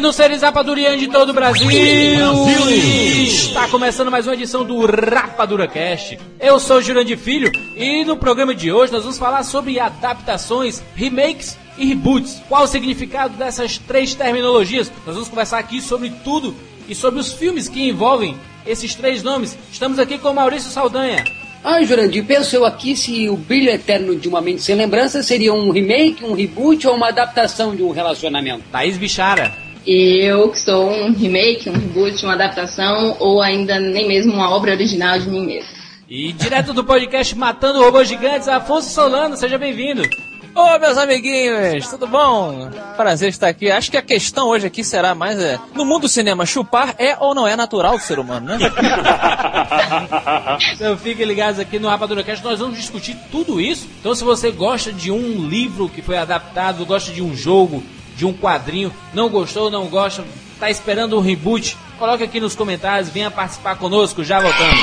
Sejam bem-vindos, seres rapadurianos de todo o Brasil! Está começando mais uma edição do Rapadura Cast. Eu sou o Jurandir Filho e no programa de hoje nós vamos falar sobre adaptações, remakes e reboots. Qual o significado dessas três terminologias? Nós vamos conversar aqui sobre tudo e sobre os filmes que envolvem esses três nomes. Estamos aqui com Maurício Saldanha. Ah, Jurandir, penso eu aqui se o Brilho Eterno de uma Mente Sem Lembrança seria um remake, um reboot ou uma adaptação de um relacionamento. Thaís Bichara. Eu que sou um remake, um reboot, uma adaptação ou ainda nem mesmo uma obra original de mim mesmo. E direto do podcast Matando Robôs Gigantes, Afonso Solano, seja bem-vindo. Ô, meus amiguinhos, tudo bom? Prazer estar aqui. Acho que a questão hoje aqui será mais é, no mundo do cinema, chupar é ou não é natural do ser humano, né? Então fiquem ligados aqui no Rapadura Cast, nós vamos discutir tudo isso. Então se você gosta de um livro que foi adaptado, gosta de um jogo, de um quadrinho, não gostou, não gosta, tá esperando um reboot, coloque aqui nos comentários, venha participar conosco, já voltamos.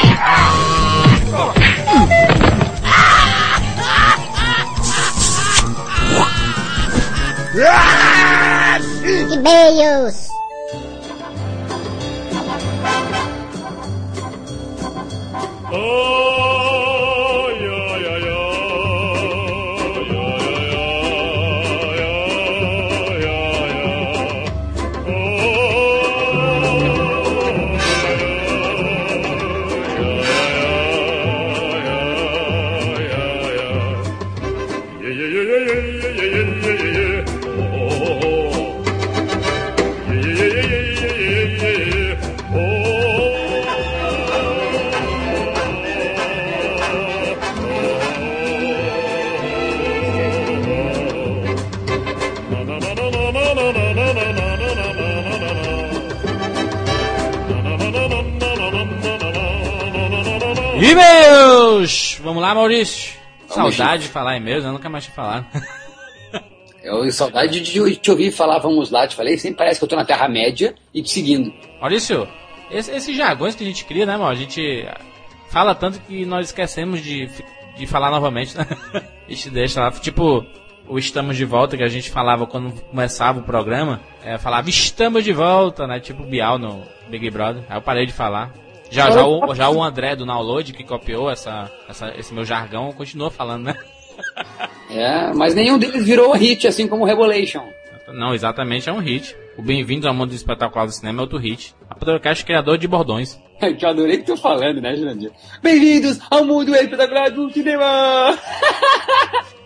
E-mails. E-mails! Saudade de falar e-mails, eu nunca mais tinha falado. Eu saudade de te ouvir falar, vamos lá, te falei, sempre parece que eu tô na Terra-média e te seguindo. Maurício, esse- esses jargões que a gente cria, né, mano? A gente fala tanto que nós esquecemos de, de falar novamente, né? A gente deixa lá, tipo, o Estamos de Volta que a gente falava quando começava o programa. É, falava Estamos de Volta, né? Tipo Bial no Big Brother. Aí eu parei de falar. Já, já, o, já o André do Download, que copiou essa, essa- esse meu jargão, continua falando, né? É, mas nenhum deles virou hit, assim como o Revelation. Não, exatamente, é um hit. O Bem-vindo ao Mundo Espetacular do Cinema é outro hit. A Podcast criador de bordões. Eu te adorei que tô falando, né, Jurandir? Bem-vindos ao mundo espetacular do cinema!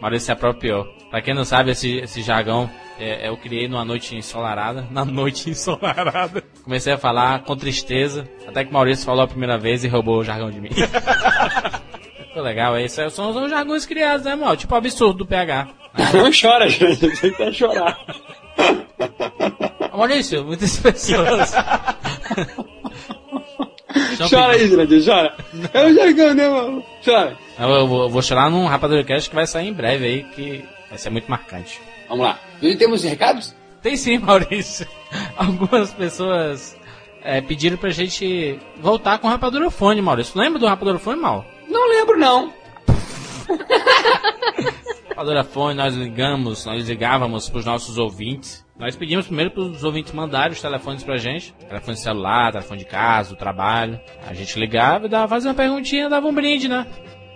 Maurício se apropriou. Pra quem não sabe, esse, esse jargão é, eu criei numa noite ensolarada. Na noite ensolarada. Comecei a falar com tristeza, até que Maurício falou a primeira vez e roubou o jargão de mim. Ficou legal, é isso. São, são jargões criados, né, mal? Tipo absurdo do PH. Não chora, Jurandir, você quer chorar. Maurício, muitas pessoas. Chora aí, Jurandir, chora. É um jargão, né, mano? Chora. Eu, eu vou, eu vou chorar num Rapadura Cast que vai sair em breve aí, que vai ser muito marcante. Vamos lá. E temos recados? Tem sim, Maurício. Algumas pessoas é, pediram pra gente voltar com o Rapadura Fone, Maurício. Lembra do Rapadura Fone, mal? Não lembro, não. Rapadura Fone, nós ligamos, nós ligávamos pros nossos ouvintes. Nós pedimos primeiro pros ouvintes mandarem os telefones pra gente. Telefone celular, telefone de casa, do trabalho. A gente ligava e dava, fazia uma perguntinha, dava um brinde, né?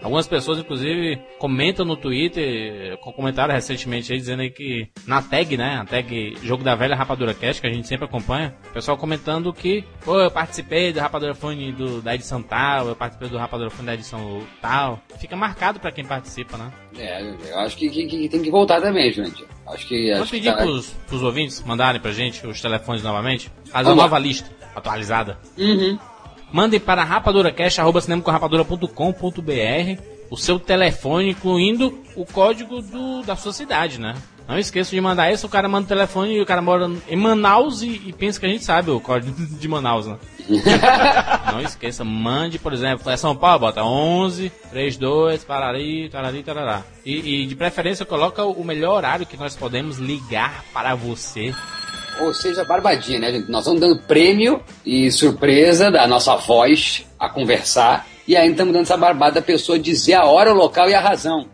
Algumas pessoas, inclusive, comentam no Twitter, com- comentaram recentemente aí, dizendo aí que na tag, né? A tag Jogo da Velha Rapadura Cast, que a gente sempre acompanha, o pessoal comentando que, pô, eu participei do Rapadura Fone do, da edição tal, eu participei do Rapadura Fone da edição tal. Fica marcado pra quem participa, né? É, eu acho que, que- que tem que voltar também, gente. Acho que. Que pedir tá- pros, pros ouvintes mandarem pra gente os telefones novamente. Fazer uma Vamos nova lista atualizada. Uhum. Mandem para rapaduracast.com.br o seu telefone, incluindo o código do, da sua cidade, né? Não esqueça de mandar isso, o cara manda o telefone e o cara mora em Manaus e, e pensa que a gente sabe o código de Manaus, né? Não esqueça, mande, por exemplo, é São Paulo, bota 11 32 parari, tarari, tarará. E, e de preferência coloca o melhor horário que nós podemos ligar para você. Ou seja, barbadinha, né, gente? Nós estamos dando prêmio e surpresa da nossa voz a conversar. E ainda estamos dando essa barbada da pessoa dizer a hora, o local e a razão.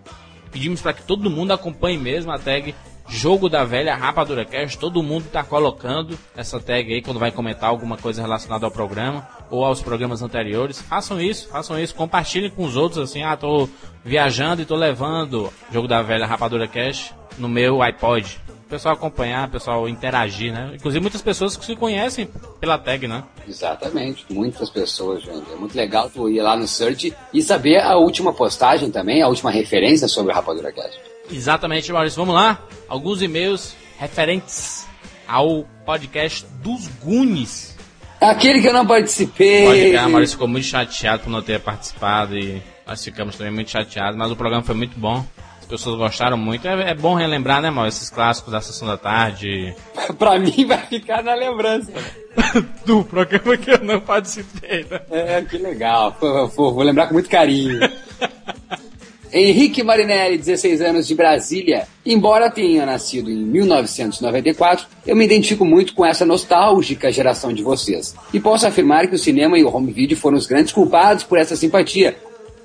Pedimos para que todo mundo acompanhe mesmo a tag Jogo da Velha Rapadura Cast. Todo mundo tá colocando essa tag aí quando vai comentar alguma coisa relacionada ao programa ou aos programas anteriores. Façam isso, façam isso, compartilhem com os outros assim. Ah, tô viajando e tô levando Jogo da Velha Rapadura Cast no meu iPod. Pessoal acompanhar, o pessoal interagir, né? Inclusive muitas pessoas que se conhecem pela tag, né? Exatamente, muitas pessoas, gente. É muito legal tu ir lá no search e saber a última postagem também, a última referência sobre o Rapadura Cast. Exatamente, Maurício. Vamos lá? Alguns e-mails referentes ao podcast dos Gunis. Aquele que eu não participei. Pode ah, Maurício ficou muito chateado por não ter participado e nós ficamos também muito chateados, mas o programa foi muito bom. As pessoas gostaram muito. É, é bom relembrar, né, Maurício, esses clássicos da Sessão da Tarde. pra mim vai ficar na lembrança. Do programa que eu não participei, né? É, que legal. Vou, vou- vou lembrar com muito carinho. Henrique Marinelli, 16 anos de Brasília. Embora tenha nascido em 1994, eu me identifico muito com essa nostálgica geração de vocês. E posso afirmar que o cinema e o home video foram os grandes culpados por essa simpatia.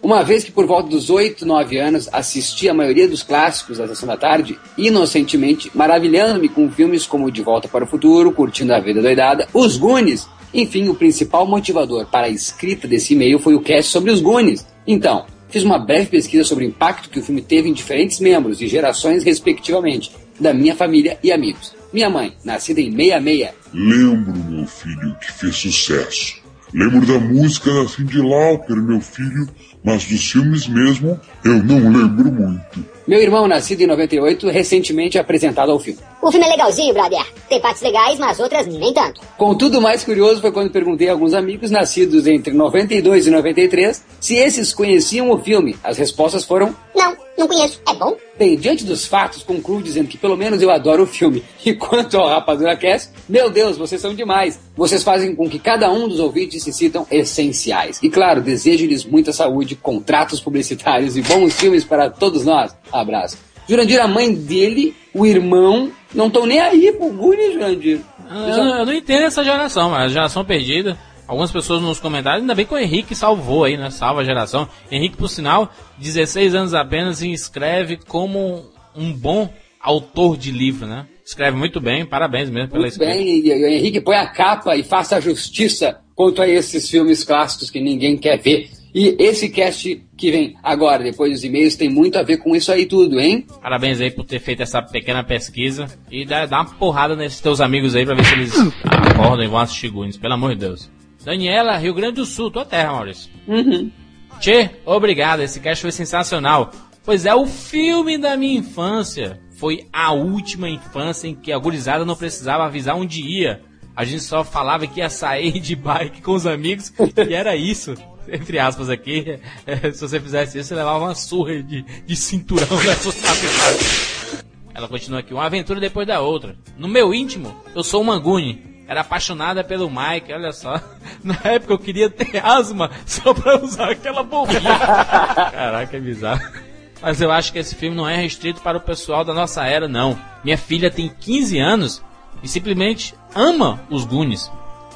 Uma vez que por volta dos 8, 9 anos assisti a maioria dos clássicos da Sessão da Tarde, inocentemente, maravilhando-me com filmes como De Volta para o Futuro, Curtindo a Vida Doidada, Os Goonies. Enfim, o principal motivador para a escrita desse e-mail foi o cast sobre os Goonies. Então, fiz uma breve pesquisa sobre o impacto que o filme teve em diferentes membros e gerações, respectivamente, da minha família e amigos. Minha mãe, nascida em 66, Lembro, meu filho, que fez sucesso. Lembro da música da Cyndi Lauper, meu filho, mas dos filmes mesmo eu não lembro muito. meu irmão, nascido em 98, recentemente apresentado ao filme. O filme é legalzinho, brother. Tem partes legais, mas outras nem tanto. Contudo, o mais curioso foi quando perguntei a alguns amigos nascidos entre 92 e 93 se esses conheciam o filme. As respostas foram Não, não conheço. É bom? Bem, diante dos fatos, concluo dizendo que pelo menos eu adoro o filme. E quanto ao Rapadura Cast, meu Deus, vocês são demais. Vocês fazem com que cada um dos ouvintes se sintam essenciais. E claro, desejo-lhes muita saúde, contratos publicitários e bons filmes para todos nós. Abraço. Jurandir, a mãe dele, o irmão, não estão nem aí pro Guni, Jurandir. Eu, não- eu não entendo essa geração, mas a geração perdida. Algumas pessoas nos comentários, ainda bem que o Henrique salvou aí, né? Salva a geração. Henrique, por sinal, 16 anos apenas e escreve como um bom autor de livro, né? Escreve muito bem, parabéns mesmo pela Muito escrita. bem, e o Henrique põe a capa e faça a justiça quanto a esses filmes clássicos que ninguém quer ver. E esse cast que vem agora, depois dos e-mails, tem muito a ver com isso aí tudo, hein? Parabéns aí por ter feito essa pequena pesquisa. E dá, dá uma porrada nesses teus amigos aí pra ver se eles acordam e vão assistir Goonies, pelo amor de Deus. Daniela, Rio Grande do Sul, tua terra, Maurício. Tchê, obrigado, esse cast foi sensacional. Pois é, o filme da minha infância foi a última infância em que a gurizada não precisava avisar onde ia. A gente só falava que ia sair de bike com os amigos e era isso. Entre aspas aqui, se você fizesse isso, você levava uma surra de, de cinturão da. Ela continua aqui, uma aventura depois da outra. No meu íntimo, eu sou uma Guni. Era apaixonada pelo Mike, olha só. Na época eu queria ter asma só pra usar aquela bombinha. Caraca, é bizarro. Mas eu acho que esse filme não é restrito para o pessoal da nossa era, não. Minha filha tem 15 anos e simplesmente ama os Goonies.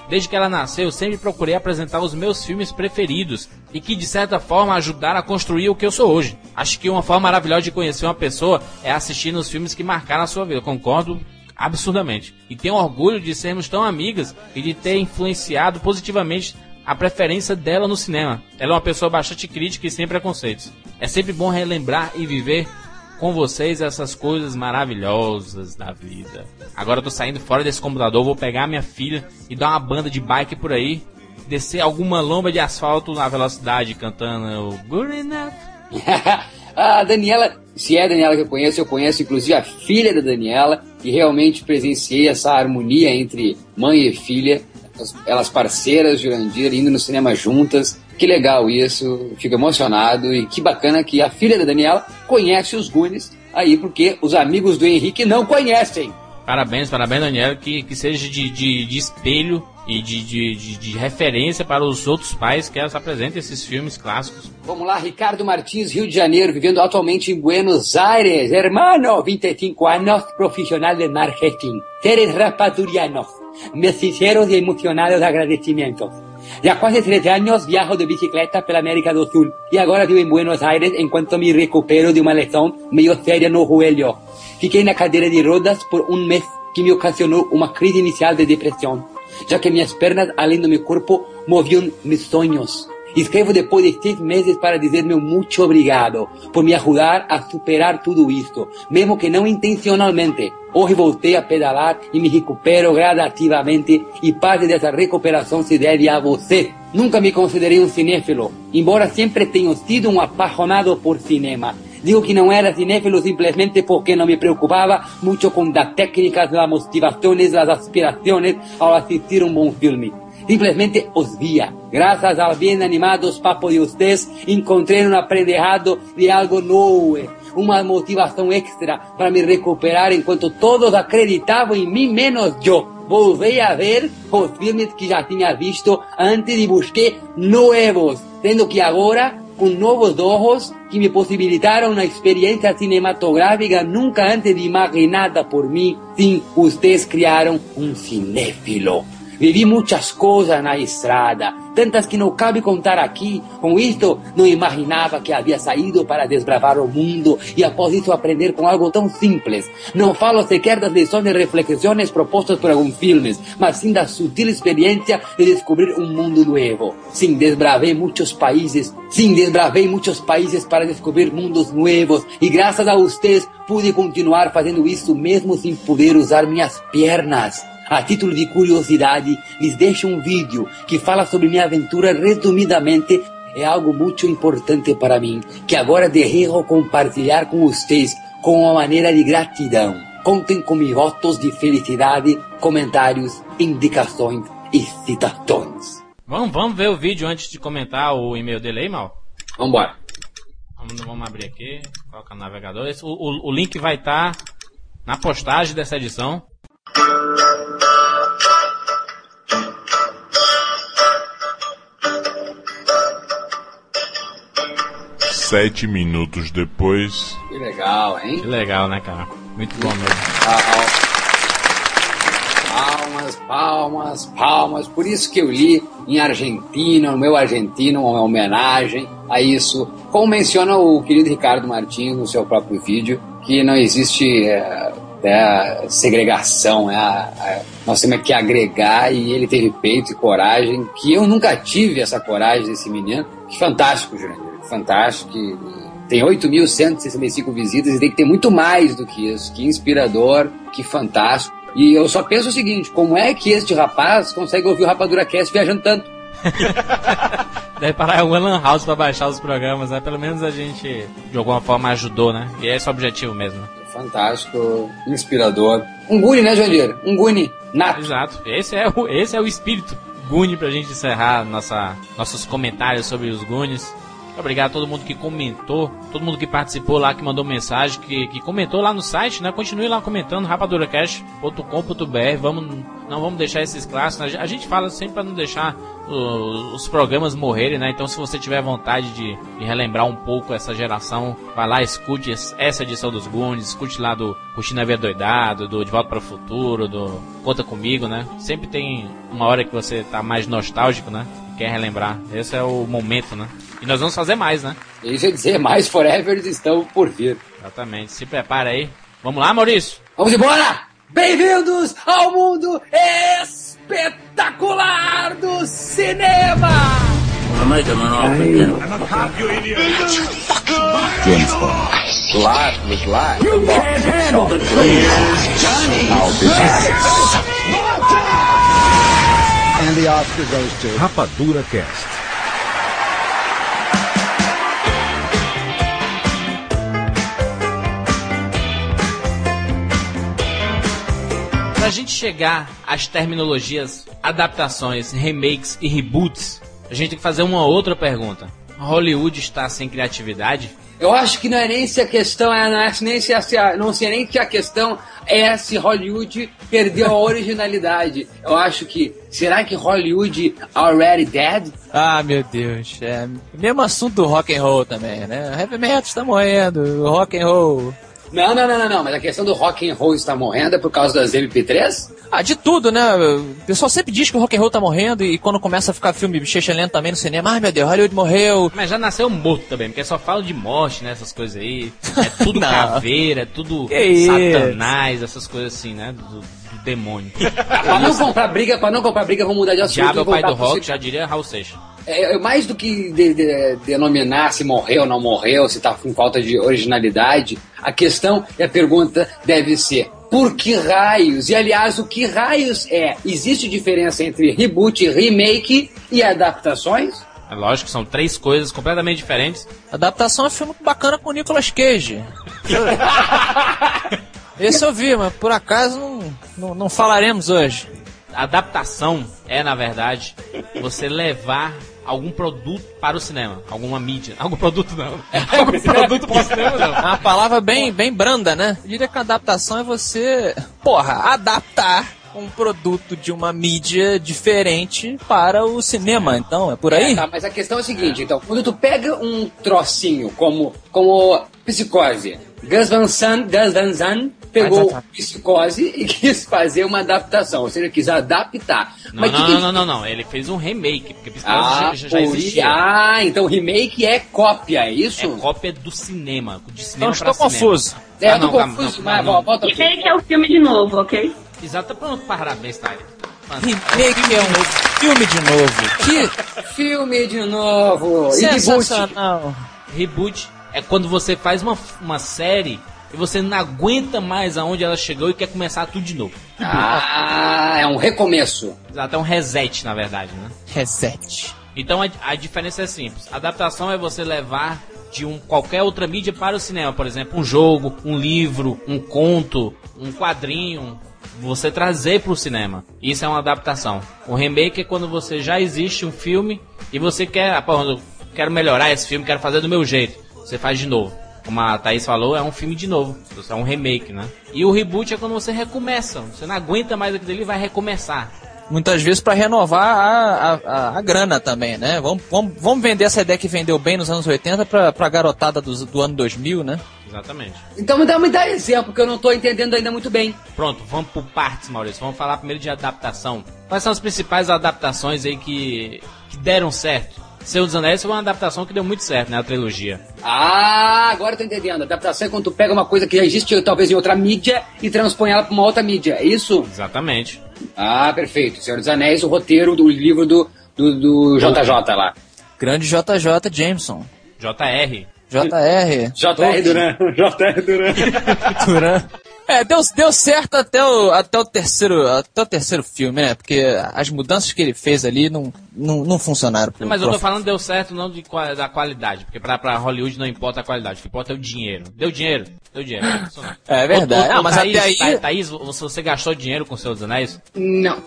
Desde que ela nasceu, eu sempre procurei apresentar os meus filmes preferidos e que, de certa forma, ajudaram a construir o que eu sou hoje. Acho que uma forma maravilhosa de conhecer uma pessoa é assistir nos filmes que marcaram a sua vida. Concordo absurdamente. E tenho orgulho de sermos tão amigas e de ter influenciado positivamente a preferência dela no cinema. Ela é uma pessoa bastante crítica e sem preconceitos. É sempre bom relembrar e viver com vocês essas coisas maravilhosas da vida. Agora eu tô saindo fora desse computador, vou pegar minha filha e dar uma banda de bike por aí, descer alguma lomba de asfalto na velocidade cantando Good Enough. a Daniela, se é a Daniela que eu conheço, eu conheço inclusive a filha da Daniela e realmente presenciei essa harmonia entre mãe e filha elas parceiras, Jurandir, indo no cinema juntas. Que legal isso, fico emocionado e que bacana que a filha da Daniela conhece os Goonies aí, porque os amigos do Henrique não conhecem. Parabéns, parabéns, Daniela, que, que seja de, de, de espelho e de, de, de, de referência para os outros pais que elas apresentem esses filmes clássicos. Vamos lá, Ricardo Martins, Rio de Janeiro, vivendo atualmente em Buenos Aires. Hermano, 25 anos, profissional de marketing. Seres rapadurianos. Mis sinceros y emocionados agradecimientos. Ya quase 13 anos viajo de bicicleta pela América do Sul e agora vivo em Buenos Aires enquanto me recupero de uma lesão meio séria no joelho. Fiquei na cadeira de rodas por um mês que me ocasionou uma crise inicial de depressão, já que minhas pernas, além do meu corpo, moviam meus sonhos. Escrevo depois de seis meses para dizer meu muito obrigado por me ajudar a superar tudo isto, mesmo que não intencionalmente. Hoje voltei a pedalar e me recupero gradativamente e parte dessa recuperação se deve a você. Nunca me considerei um cinéfilo, embora sempre tenha sido um apaixonado por cinema. Digo que não era cinéfilo simplesmente porque não me preocupava muito com as técnicas, as motivações, as aspirações ao assistir um bom filme. Simplesmente os via. Graças ao bem animados papos de vocês, encontrei um aprendizado de algo novo, uma motivação extra para me recuperar enquanto todos acreditavam em mim, menos eu. Voltei a ver os filmes que já tinha visto antes e busquei novos, sendo que agora com novos ojos que me possibilitaram uma experiência cinematográfica nunca antes imaginada por mim. Sim, vocês criaram um cinéfilo. Vivi muitas coisas na estrada, tantas que não cabe contar aqui. Com isto, não imaginava que havia saído para desbravar o mundo e após isso aprender com algo tão simples. Não falo sequer das lições e reflexões propostas por alguns filmes, mas sim da sutil experiência de descobrir um mundo novo. Sim, desbravei muitos países. Sim, desbravei muitos países para descobrir mundos novos e graças a vocês pude continuar fazendo isso mesmo sem poder usar minhas pernas. A título de curiosidade, lhes deixo um vídeo que fala sobre minha aventura resumidamente. É algo muito importante para mim, que agora desejo compartilhar com vocês com uma maneira de gratidão. Contem com meus votos de felicidade, comentários, indicações e citações. Vamos, vamos ver o vídeo antes de comentar o e-mail dele aí, Mal? Vambora. Vamos, vamos abrir aqui, coloca no navegador. Esse, o, o, o link vai estar na postagem dessa edição. Sete minutos depois. Que legal, hein? Que legal, né, cara? Muito bom mesmo. Palmas, palmas, palmas. Por isso que eu li em argentino, no meu argentino, uma homenagem a isso. Como menciona o querido Ricardo Martins no seu próprio vídeo, que não existe é, é, segregação, é a- a- nós temos que agregar e ele teve peito e coragem, que eu nunca tive essa coragem desse menino. Que fantástico, Jurandir, fantástico. E, tem 8.165 visitas e tem que ter muito mais do que isso. Que inspirador, que fantástico. E eu só penso o seguinte, como é que este rapaz consegue ouvir o Rapadura Cast viajando tanto? Deve parar alguma lan house pra baixar os programas, né? Pelo menos a gente, de alguma forma, ajudou, né? E é esse o objetivo mesmo. Fantástico, inspirador. Um Guni, né, Jandir? Um Guni nato. Exato. Esse é o, esse é o espírito Guni pra gente encerrar nossa, nossos comentários sobre os Gunis. Obrigado a todo mundo que comentou, todo mundo que participou lá, que mandou mensagem, que, que comentou lá no site, né? Continue lá comentando, rapaduracast.com.br. Vamos, não vamos deixar esses clássicos. né? A gente fala sempre para não deixar o- os programas morrerem, né? Então, se você tiver vontade de, de relembrar um pouco essa geração, vai lá, escute es- essa edição dos Goonies, escute lá do Curtindo a Vida Doidado, do De Volta para o Futuro, do Conta Comigo, né? Sempre tem uma hora que você tá mais nostálgico, né? Quer relembrar. Esse é o momento, né? E nós vamos fazer mais, né? Isso é dizer, mais Forevers estão por vir. Exatamente. Se prepara aí. Vamos lá, Maurício? Vamos embora! Bem-vindos ao mundo espetacular do cinema! Life was Pra gente chegar às terminologias adaptações, remakes e reboots, a gente tem que fazer uma outra pergunta. Hollywood está sem criatividade? Eu acho que não é nem se a questão é, não é nem se a, não sei nem se a questão é se Hollywood perdeu a originalidade. Eu acho que será que Hollywood already dead? Ah, meu Deus. É mesmo assunto do rock and roll também, né? Heavy metal está morrendo, rock and roll. Não, não, não, não, não, mas a questão do rock and roll está morrendo é por causa das MP3? Ah, de tudo, né? O pessoal sempre diz que o rock and roll tá morrendo e quando começa a ficar filme bochecha lento também no cinema, ai meu Deus, Hollywood morreu. Mas já nasceu morto também, porque só fala de morte, né? Essas coisas aí. É tudo caveira, é tudo Que isso? satanás, essas coisas assim, né? Do, do demônio. Pra não comprar briga, pra não comprar briga, vamos mudar de assunto. Diabo é o pai do rock, já diria Raul Seixas. É, é mais do que de- de- denominar se morreu ou não morreu, se tá com falta de originalidade, a questão e a pergunta deve ser: por que raios? E aliás, o que raios é? Existe diferença entre reboot, remake e adaptações? É lógico que são três coisas completamente diferentes. Adaptação é filme bacana com o Nicolas Cage. Esse eu vi, mas por acaso não, não, não falaremos hoje. Adaptação é, na verdade, você levar algum produto para o cinema, alguma mídia. Algum produto não. algum produto para o cinema É não. uma palavra bem, bem branda, né? Eu diria que a adaptação é você, porra, adaptar um produto de uma mídia diferente para o cinema. Então, é por aí? É, tá, mas a questão é a seguinte, então, quando tu pega um trocinho como, como psicose, Gus Van Sant, Gus Van Sant pegou psicose e quis fazer uma adaptação, ou seja, quis adaptar. Não, mas não, que que- não, não, não, não. Ele fez um remake, porque Psicose Ah, já, já existia. ah, então remake é cópia, é isso? É cópia do cinema, de Então cinema estou pra cinema. confuso. É, Ah, eu tô não, confuso, não, não, vol- volta aqui. Remake é o filme de novo, ok? Exato, pronto, parabéns, Tyler. Remake é um filme de novo. Que Filme de novo, reboot. sensacional. Reboot é quando você faz uma, uma série e você não aguenta mais aonde ela chegou e quer começar tudo de novo. Ah, é um recomeço. Exato, é um reset, na verdade, né? Reset. Então a, a diferença é simples. Adaptação é você levar de um qualquer outra mídia para o cinema, por exemplo, um jogo, um livro, um conto, um quadrinho, você trazer para o cinema. Isso é uma adaptação. O remake é quando você já existe um filme e você quer, ah, pô, eu quero melhorar esse filme, quero fazer do meu jeito. Você faz de novo. Como a Thaís falou, é um filme de novo. É um remake, né? E o reboot é quando você recomeça. Você não aguenta mais aquilo ali e vai recomeçar. Muitas vezes para renovar a, a, a grana também, né? Vamos, vamos, vamos vender essa ideia que vendeu bem nos anos 80 pra, pra garotada do, do ano 2000, né? Exatamente. Então me dá, me dá exemplo, que eu não tô entendendo ainda muito bem. Pronto, vamos por partes, Maurício. Vamos falar primeiro de adaptação. Quais são as principais adaptações aí que, que deram certo? Senhor dos Anéis foi uma adaptação que deu muito certo, né? A trilogia. Ah, agora eu tô entendendo. Adaptação é quando tu pega uma coisa que já existe talvez em outra mídia e transpõe ela pra uma outra mídia, é isso? Exatamente. Ah, perfeito. Senhor dos Anéis, o roteiro do livro do, do, do JJ lá. Grande JJ Jameson. JR. JR. JR Duran. JR Duran. Duran. É, deu, deu certo até o, até, o terceiro, até o terceiro filme, né? Porque as mudanças que ele fez ali não, não, não funcionaram. pro- Mas eu tô pro- falando deu certo não de, da qualidade, porque pra, pra Hollywood não importa a qualidade, o que importa é o dinheiro. Deu dinheiro? Deu dinheiro. Não. É verdade. Ô, ô, Ah, mas Thaís, até aí- Tha- Thaís, você, gastou dinheiro com Senhor dos Anéis? Não.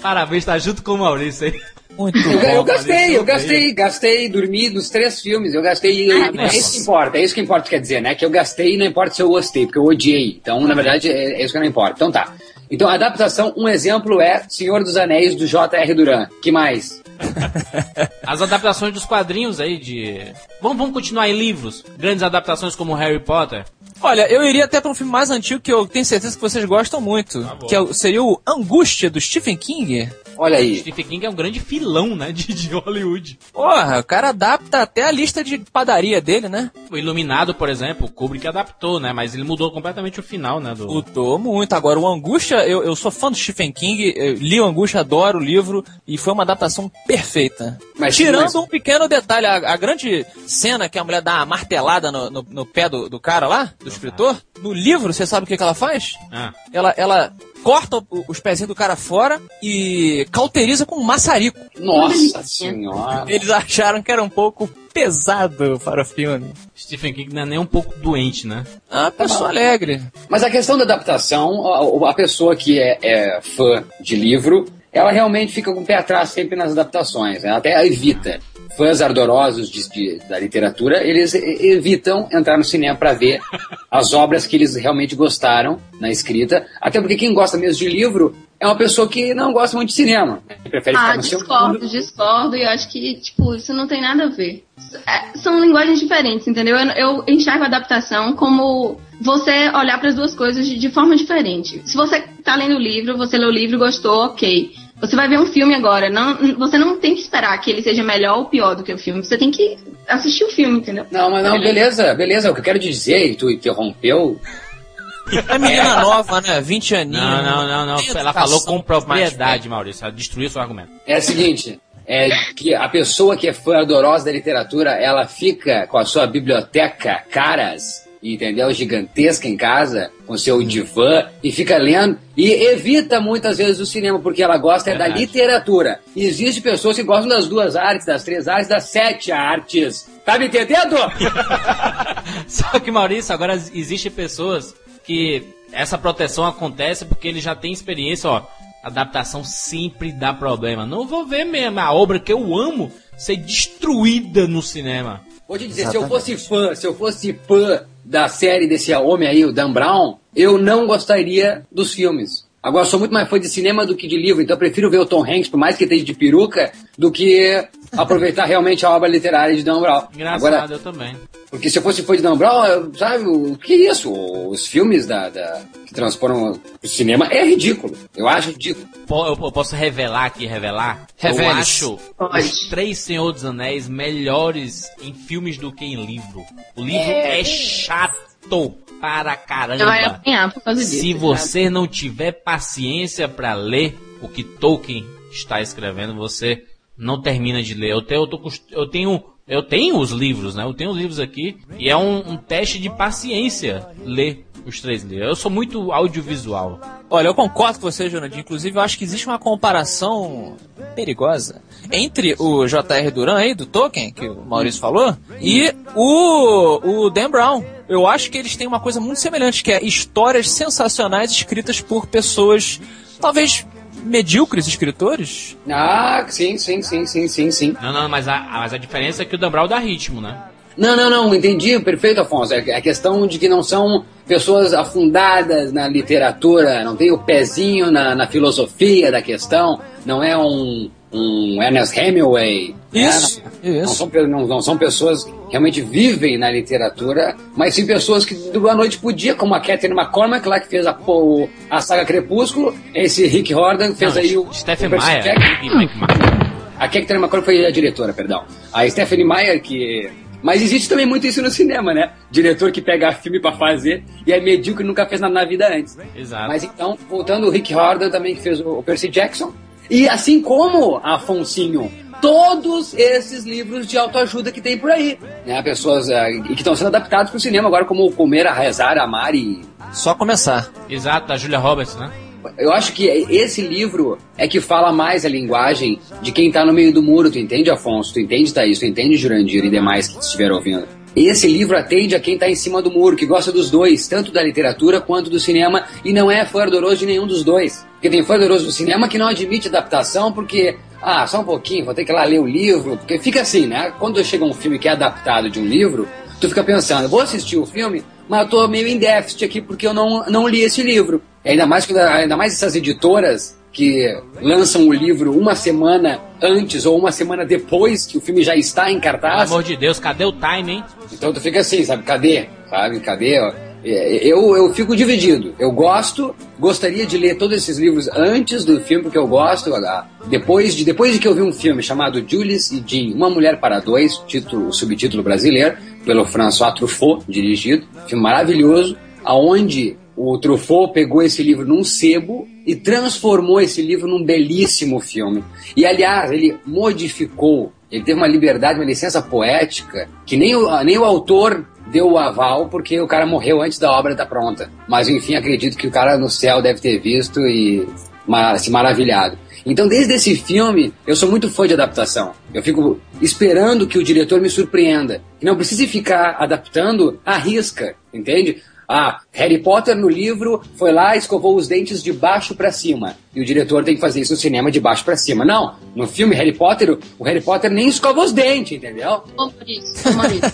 Parabéns, tá junto com o Maurício aí. Muito Eu, bom. eu gastei, eu gastei, gastei, dormi dos três filmes, eu gastei. Ah, é isso que importa, é isso que importa, quer dizer, né? Que eu gastei e não importa se eu gostei, porque eu odiei. Então, na verdade, é, é isso que não importa. Então tá. Então, a adaptação, um exemplo é Senhor dos Anéis do J.R. Duran. Que mais? As adaptações dos quadrinhos aí de. Vamos, vamos continuar em livros. Grandes adaptações como Harry Potter. Olha, eu iria até para um filme mais antigo que eu tenho certeza que vocês gostam muito. Tá que é seria o Angústia, do Stephen King. Olha aí. Stephen King é um grande filão, né? De, de Hollywood. Porra, o cara adapta até a lista de padaria dele, né? O Iluminado, por exemplo, o Kubrick adaptou, né? Mas ele mudou completamente o final, né? Do... Lutou muito. Agora, o Angústia, eu, eu sou fã do Stephen King, eu li o Angústia, adoro o livro, e foi uma adaptação perfeita. Mas- Tirando mas- um pequeno detalhe, a, a grande cena que a mulher dá uma martelada no, no, no pé do, do cara lá, do escritor, no livro, você sabe o que, que ela faz? Ah, Ela, ela corta os pezinhos do cara fora e cauteriza com um maçarico. Nossa senhora. Eles acharam que era um pouco pesado para o filme. Stephen King não é nem um pouco doente, né? Ah, pessoa alegre. Mas a questão da adaptação, a, a pessoa que é, é fã de livro, ela realmente fica com o pé atrás sempre nas adaptações, né? até evita. Fãs ardorosos de- de- da literatura, eles evitam entrar no cinema para ver as obras que eles realmente gostaram na escrita, até porque quem gosta mesmo de livro é uma pessoa que não gosta muito de cinema. Prefere Ah, discordo, discordo, e eu acho que, tipo, isso não tem nada a ver. É, são linguagens diferentes, entendeu? Eu, eu enxergo a adaptação como você olhar para as duas coisas de, de forma diferente. Se você tá lendo o livro, você leu o livro, gostou, ok. Você vai ver um filme agora, não, você não tem que esperar que ele seja melhor ou pior do que o filme, você tem que assistir o filme, entendeu? Não, mas não, beleza, beleza. O que eu quero dizer, e tu interrompeu, É menina nova, né? 20 aninhos. Não, não, não, não. Ela educação falou com propriedade, Maurício. Ela destruiu seu argumento. É o seguinte, é que a pessoa que é fã ardorosa da literatura, ela fica com a sua biblioteca caras, entendeu? Gigantesca em casa, com seu divã, e fica lendo, e evita muitas vezes o cinema, porque ela gosta é da Verdade. literatura. E existe pessoas que gostam das duas artes, das três artes, das sete artes. Tá me entendendo? Só que, Maurício, agora existem pessoas que essa proteção acontece porque ele já tem experiência, ó. Adaptação sempre dá problema. Não vou ver mesmo a obra que eu amo ser destruída no cinema. Vou te dizer, se eu fosse fã, se eu fosse fã da série desse homem aí, o Dan Brown, eu não gostaria dos filmes. Agora, eu sou muito mais fã de cinema do que de livro, então eu prefiro ver o Tom Hanks, por mais que esteja de peruca, do que aproveitar realmente a obra literária de Dan Brown. Engraçado, Agora, eu também. porque se eu fosse fã de Dan Brown, eu- sabe, o que é isso? Os filmes da, da- que transformam o cinema é ridículo. Eu acho ridículo. Eu, eu posso revelar aqui, revelar? Revele-se. Eu acho os Três Senhor dos Anéis melhores em filmes do que em livro. O livro é, chato para vai caramba. apanhar por causa disso. Se sabe? você não tiver paciência para ler o que Tolkien está escrevendo, você não termina de ler. Eu tenho, eu, tô eu tenho, eu tenho os livros, né? Eu tenho os livros aqui e é um, um teste de paciência ler os três livros. Eu sou muito audiovisual. Olha, eu concordo com você, Jonathan. Inclusive, eu acho que existe uma comparação perigosa entre o J.R. Duran aí, do Tolkien, que o Maurício falou, e o, o Dan Brown. Eu acho que eles têm uma coisa muito semelhante, que é histórias sensacionais escritas por pessoas, talvez medíocres escritores. Ah, sim, sim, sim, sim, sim, sim. Não, não, mas a, mas a diferença é que o Dan Brown dá ritmo, né? Não, não, não, entendi, perfeito, Afonso. É a questão de que não são pessoas afundadas na literatura, não tem o pezinho na, na filosofia da questão, não é um, um Ernest Hemingway. né? Isso, Não, isso. são, não, não são pessoas que realmente vivem na literatura, mas sim pessoas que do a noite pro dia, como a Catherine McCormack lá que fez a, pô, a saga Crepúsculo, esse Rick Jordan fez Não, aí o... Stephen o Meyer. A Catherine McCormack foi a diretora, perdão. A Stephanie Meyer, que. Mas existe também muito isso no cinema, né? Diretor que pega filme pra fazer e é medíocre e nunca fez na, na vida antes. Exato. Mas então, voltando, o Rick Jordan também que fez o, o Percy Jackson. E assim como Afonsinho, todos esses livros de autoajuda que tem por aí. Né? Pessoas e que estão sendo adaptados pro cinema agora, como o Comer, a Rezar, Amar e Só começar. Exato, da Julia Roberts, né? eu acho que esse livro é que fala mais a linguagem de quem tá no meio do muro, tu entende, Afonso? Tu entende, Thaís? Tu entende, Jurandir e demais que estiveram ouvindo? Esse livro atende a quem tá em cima do muro, que gosta dos dois, tanto da literatura quanto do cinema, e não é fã de nenhum dos dois. Porque tem fã do cinema que não admite adaptação porque, ah, só um pouquinho, vou ter que ir lá ler o livro. Porque fica assim, né? Quando chega um filme que é adaptado de um livro, tu fica pensando, vou assistir o filme, mas eu tô meio em déficit aqui porque eu não, não li esse livro. Ainda mais, ainda mais essas editoras que lançam o livro uma semana antes ou uma semana depois que o filme já está em Pelo cartaz. amor de Deus, cadê o time, hein? Então tu fica assim, sabe? Cadê? Sabe? Cadê? É, Eu, eu fico dividido. Eu gosto, gostaria de ler todos esses livros antes do filme, porque eu gosto. Depois de, depois de que eu vi um filme chamado Julius e Jean, Uma Mulher para Dois, título, o subtítulo brasileiro, pelo François Truffaut, dirigido. Filme maravilhoso, aonde o Truffaut pegou esse livro num sebo e transformou esse livro num belíssimo filme. E, aliás, ele modificou, ele teve uma liberdade, uma licença poética, que nem o, nem o autor deu o aval porque o cara morreu antes da obra estar pronta. Mas enfim, acredito que o cara no céu deve ter visto e se maravilhado. Então, desde esse filme, eu sou muito fã de adaptação. Eu fico esperando que o diretor me surpreenda. Não precise ficar adaptando à risca, entende? Ah, Harry Potter no livro foi lá e escovou os dentes de baixo pra cima. E o diretor tem que fazer isso no cinema de baixo pra cima. Não, no filme Harry Potter, o Harry Potter nem escova os dentes, entendeu? Ô, Maurício, Maurício.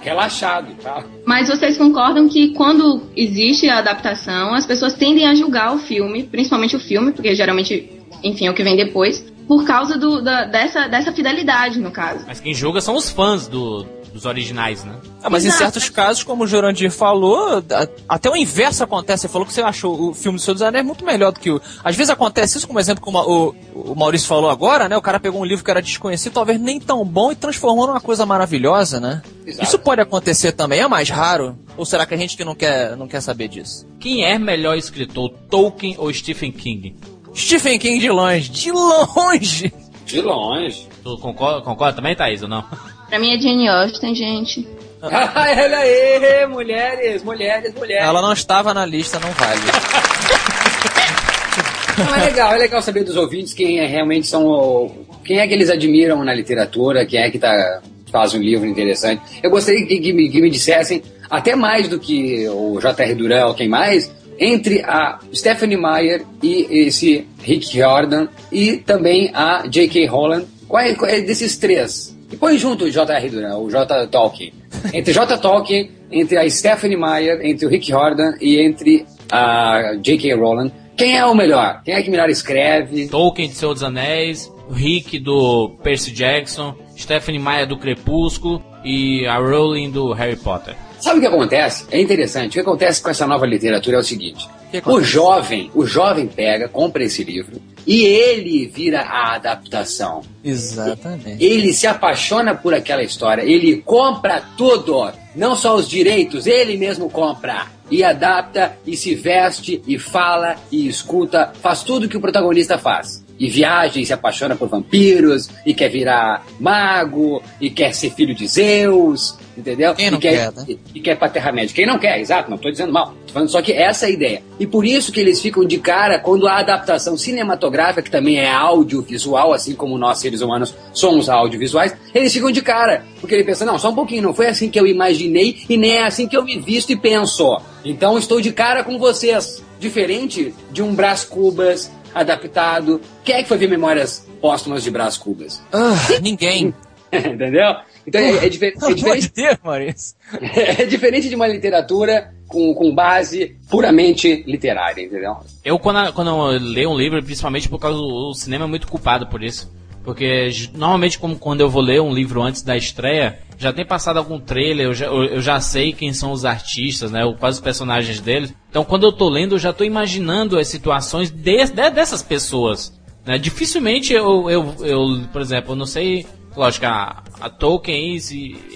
Relaxado, tá? Mas vocês concordam que quando existe a adaptação, as pessoas tendem a julgar o filme, principalmente o filme, porque geralmente, enfim, é o que vem depois, por causa do, da- dessa, dessa fidelidade, no caso. Mas quem julga são os fãs do- dos originais, né? Ah, mas em Exato. certos casos, como o Jurandir falou, até o inverso acontece. Você falou que você achou o filme do Senhor dos Anéis muito melhor do que o. Às vezes acontece isso, como exemplo, como o, o Maurício falou agora, né? O cara pegou um livro que era desconhecido, talvez nem tão bom, e transformou numa coisa maravilhosa, né? Exato. Isso pode acontecer também, é mais raro? Ou será que a gente que não quer, não quer saber disso? Quem é melhor escritor, Tolkien ou Stephen King? Stephen King de longe, de longe! De longe. Tu concorda, concorda também, Thaís, ou não? Pra mim é Jane Austen, gente. Olha aí, mulheres, mulheres, mulheres. Ela não estava na lista, não vale. Não, é legal, é legal saber dos ouvintes quem é, realmente são. o- Quem é que eles admiram na literatura, quem é que tá, faz um livro interessante. Eu gostaria que, que me, que me dissessem, até mais do que o J.R. Duran ou quem mais, entre a Stephanie Meyer e esse Rick Riordan e também a J.K. Rowland. Qual é, qual é desses três? E põe junto o J.R. Duran, o J. Tolkien. Entre J. Tolkien, entre a Stephanie Meyer, entre o Rick Riordan e entre a J.K. Rowland. Quem é o melhor? Quem é que melhor escreve? Tolkien de Senhor dos Anéis, o Rick do Percy Jackson, Stephanie Meyer do Crepúsculo e a Rowling do Harry Potter. Sabe o que acontece? É interessante. O que acontece com essa nova literatura é o seguinte: o jovem, o jovem pega, compra esse livro e ele vira a adaptação. Exatamente. Ele se apaixona por aquela história, ele compra tudo, não só os direitos, ele mesmo compra. E adapta, e se veste, e fala, e escuta, faz tudo que o protagonista faz. E viaja, e se apaixona por vampiros, e quer virar mago, e quer ser filho de Zeus, entendeu? Quem não e quer, quer, né? e, e quer pra Terra-média. Quem não quer, exato, não tô dizendo mal. Tô falando só que essa é a ideia. E por isso que eles ficam de cara quando a adaptação cinematográfica, que também é audiovisual, assim como nós seres humanos somos audiovisuais, eles ficam de cara. Porque ele pensa, não, só um pouquinho, não foi assim que eu imaginei e nem é assim que eu me visto e penso. Então estou de cara com vocês. Diferente de um Brás Cubas adaptado. Quem é que foi ver Memórias Póstumas de Brás Cubas? Ah, ninguém. Entendeu? Então é, é difer- é diferente é diferente de uma literatura com, com base puramente literária, entendeu? Eu, quando, quando eu leio um livro, principalmente por causa do cinema, é muito culpado por isso. Porque normalmente, como quando eu vou ler um livro antes da estreia, já tem passado algum trailer, eu já, eu, eu já sei quem são os artistas, né? Quais os personagens deles. Então, quando eu tô lendo, eu já tô imaginando as situações de- de- dessas pessoas. Né? Dificilmente eu, eu, eu, por exemplo, eu não sei. Lógico, a, a Tolkien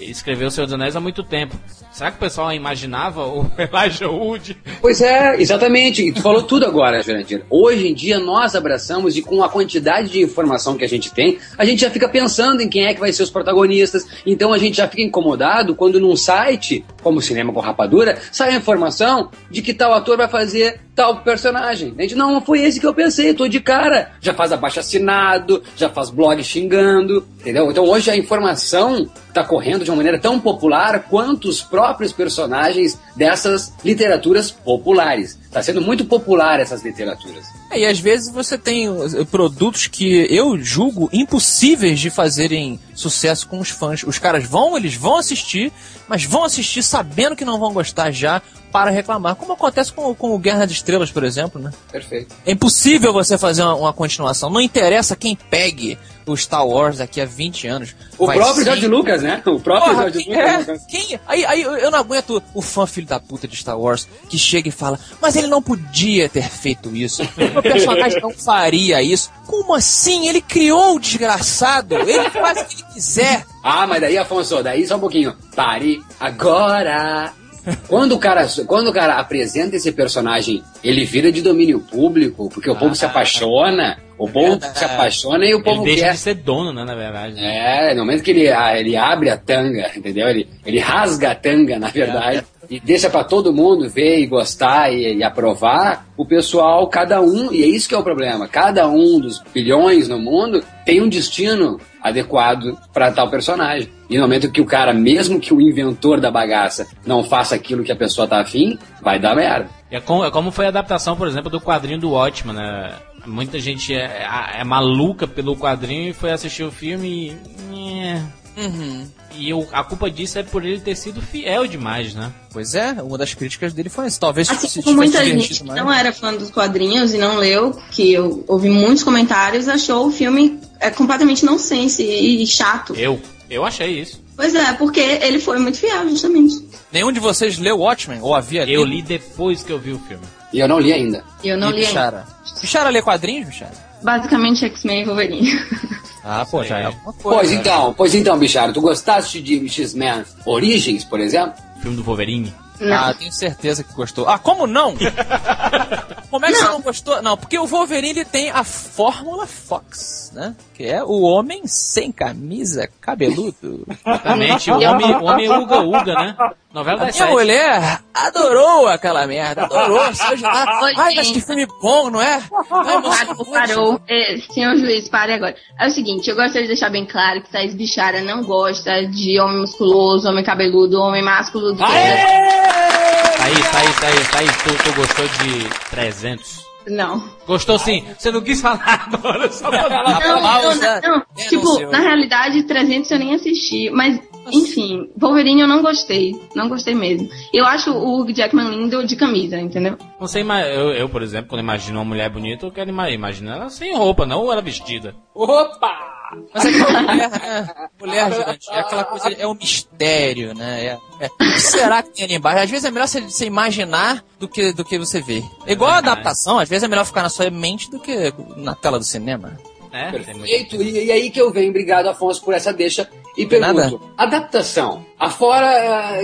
escreveu Senhor dos Anéis há muito tempo. Será que o pessoal imaginava o Elijah Wood Pois é, exatamente. E tu falou tudo agora, Jurandir. Hoje em dia nós abraçamos e com a quantidade de informação que a gente tem, a gente já fica pensando em quem é que vai ser os protagonistas. Então a gente já fica incomodado quando num site, como o Cinema com Rapadura, sai a informação de que tal ator vai fazer tal personagem. A gente, não, não foi esse que eu pensei, tô de cara. Já faz abaixo assinado, já faz blog xingando, entendeu? Então hoje a informação está correndo de uma maneira tão popular quanto os próprios personagens dessas literaturas populares. Está sendo muito popular essas literaturas. É, e às vezes você tem uh, produtos que eu julgo impossíveis de fazerem sucesso com os fãs. Os caras vão, eles vão assistir, mas vão assistir sabendo que não vão gostar já para reclamar. Como acontece com, com o Guerra das Estrelas, por exemplo, né? Perfeito. É impossível você fazer uma, uma continuação. Não interessa quem pegue o Star Wars daqui a 20 anos. O próprio ser- George Lucas, né? O próprio Porra, George quem, Lucas. é? Quem? Aí, aí eu eu não aguento o fã filho da puta de Star Wars que chega e fala, mas ele não podia ter feito isso. O personagem não faria isso. Como assim? Ele criou o desgraçado. Ele faz o que ele quiser. Ah, mas daí, Afonso, daí só um pouquinho. Pare agora. Quando o, cara, quando o cara apresenta esse personagem, ele vira de domínio público, porque o povo se apaixona, o povo se apaixona e o povo Ele deixa quer. de ser dono, né, na verdade. É, no momento que ele, ah, ele abre a tanga, entendeu? Ele, ele rasga a tanga, na verdade, e deixa pra todo mundo ver e gostar e, e aprovar, o pessoal, cada um, e é isso que é o problema, cada um dos bilhões no mundo tem um destino adequado pra tal personagem. E no momento que o cara, mesmo que o inventor da bagaça não faça aquilo que a pessoa tá afim, vai dar merda. É como, é como foi a adaptação, por exemplo, do quadrinho do Watchmen, né? Muita gente é, é- é maluca pelo quadrinho e foi assistir o filme e... Uhum. E o- a culpa disso é por ele ter sido fiel demais, né? Pois é, uma das críticas dele foi essa. Talvez se Assim tivesse como muita gente que não era fã dos quadrinhos e não leu, que eu ouvi muitos comentários, achou o filme é, completamente nonsense e chato. Eu. Eu achei isso. Pois é, porque ele foi muito fiel, justamente. Nenhum de vocês leu Watchmen? Ou havia Eu lido? li depois que eu vi o filme. E eu não li ainda. E eu não E li ainda. Bichara? Bichara lê quadrinhos, Bichara? Basicamente X-Men e Wolverine. Ah, pô, já é alguma coisa. Pois então, pois então, Bicharo, tu gostaste de X-Men Origins, por exemplo? O filme do Wolverine. Não. Ah, tenho certeza que gostou. Ah, como não? como é que você não gostou? Não, porque o Wolverine ele tem a Fórmula Fox, né? Que é o homem sem camisa, cabeludo. Exatamente. O homem, o homem Uga Uga, né? Novela das minha mulher adorou aquela merda, adorou. Lá. Ai, mas que filme bom, não é? Parou, parou. É, senhor juiz, pare agora. É o seguinte, eu gostaria de deixar bem claro que Thaís Bichara não gosta de homem musculoso, homem cabeludo, homem másculo. Tá tá aí, tá aí, tá aí. Tu, tu gostou de 300? Não. Gostou sim. Você não quis falar agora, só pra falar. Não, pausa não, não. denunciou. Tipo, na realidade, 300 eu nem assisti. Mas, enfim, Wolverine eu não gostei. Não gostei mesmo. Eu acho o Hugh Jackman lindo de camisa, entendeu? Você ima- eu, eu, por exemplo, quando imagino uma mulher bonita, eu quero ima- imaginar ela sem roupa, não ela vestida. Opa! Mas é que a mulher, né? Mulher, Jurandir, é aquela coisa, é um mistério, né? É, é, o que será que tem ali embaixo? Às vezes é melhor você, você imaginar do que, do que você ver. Igual a adaptação, às vezes é melhor ficar na sua mente do que na tela do cinema. Muito- Perfeito. E, e aí que eu venho, obrigado, Afonso, por essa deixa. E pergunto, Nada. adaptação. Afora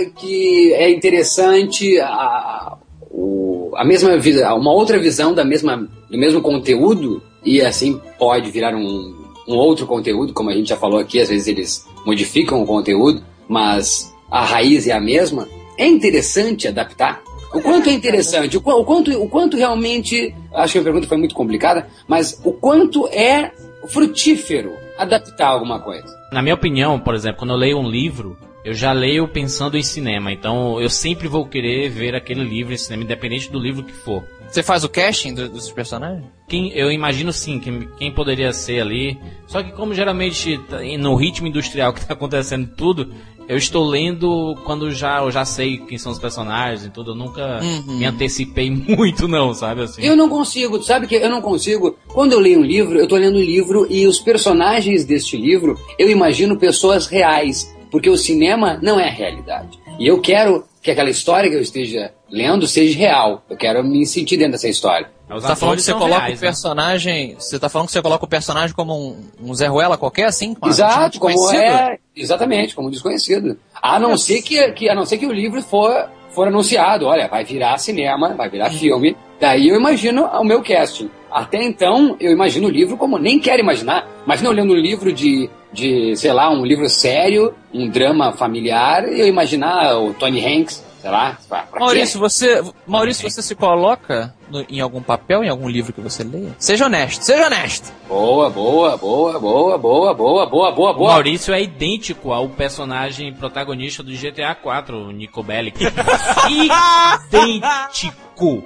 eh, que é interessante a, o- a mesma uma outra visão da mesma, do mesmo conteúdo, e assim pode virar um, um outro conteúdo, como a gente já falou aqui, às vezes eles modificam o conteúdo, mas a raiz é a mesma. É interessante adaptar? O quanto é interessante, o, o quanto, o quanto realmente. Acho que a pergunta foi muito complicada, mas o quanto é frutífero adaptar alguma coisa? Na minha opinião, por exemplo, quando eu leio um livro, eu já leio pensando em cinema. Então eu sempre vou querer ver aquele livro em cinema, independente do livro que for. Você faz o casting do- dos personagens? Quem, eu imagino sim quem, quem poderia ser ali. Só que como geralmente tá no ritmo industrial que está acontecendo tudo, eu estou lendo quando já eu já sei quem são os personagens e tudo. Eu nunca Uhum. me antecipei muito não, sabe assim. Eu não consigo, sabe que eu não consigo. Quando eu leio um livro, eu tô lendo um livro e os personagens deste livro, eu imagino pessoas reais, porque o cinema não é a realidade. E eu quero que aquela história que eu esteja lendo seja real. Eu quero me sentir dentro dessa história. Os Você tá falando que você coloca reais, o né? personagem. Você tá falando que você coloca o personagem como um, um Zé Ruela qualquer, assim? com a- Exato, como desconhecido? é, exatamente, como desconhecido. A não ser que, que a não ser que o livro for for anunciado, olha, vai virar cinema, vai virar filme. Daí eu imagino o meu casting. Até então, eu imagino o livro como nem quero imaginar. Imagina olhando um livro de, de, sei lá, um livro sério, um drama familiar, e eu imaginar o Tony Hanks, sei lá, pra, pra quê? Maurício, você, Maurício, você se coloca no- em algum papel, em algum livro que você leia? Seja honesto, seja honesto. Boa, boa, boa, boa, boa, boa, boa, boa, O boa. Maurício é idêntico ao personagem protagonista do GTA 4, o Nico Bellic. idêntico.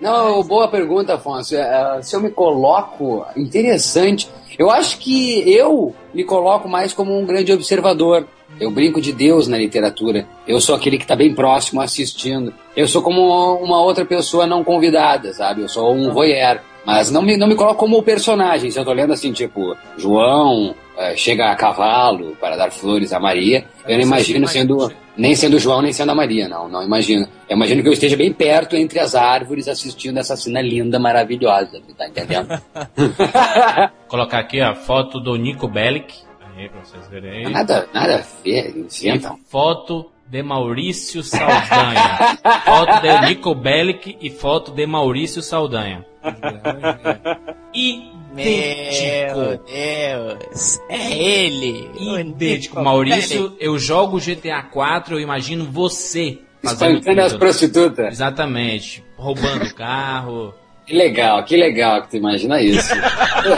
Não, boa pergunta, Afonso. É, Se eu me coloco interessante, eu acho que eu me coloco mais como um grande observador. Eu brinco de Deus na literatura. Eu sou aquele que está bem próximo assistindo. Eu sou como uma outra pessoa não convidada, sabe? Eu sou um voyeur. Mas não me, não me coloco como personagem. Se eu tô lendo assim, tipo, João eh, chega a cavalo para dar flores a Maria, eu não imagino sendo nem sendo João, nem sendo a Maria, não, não imagino. Eu imagino que eu esteja bem perto entre as árvores assistindo essa cena linda, maravilhosa, tá entendendo? Colocar aqui a foto do Nico Bellic. Aí, pra vocês verem aí. nada, nada a ver, inventam. Foto de Maurício Saldanha. foto de Nico Bellic e foto de Maurício Saldanha. Idêntico. Meu Deus. É ele. o Idêntico. Nico Maurício, eu jogo GTA 4, eu imagino você Espancando as prostitutas. Exatamente. Roubando carro. Que legal, que legal que tu imagina isso.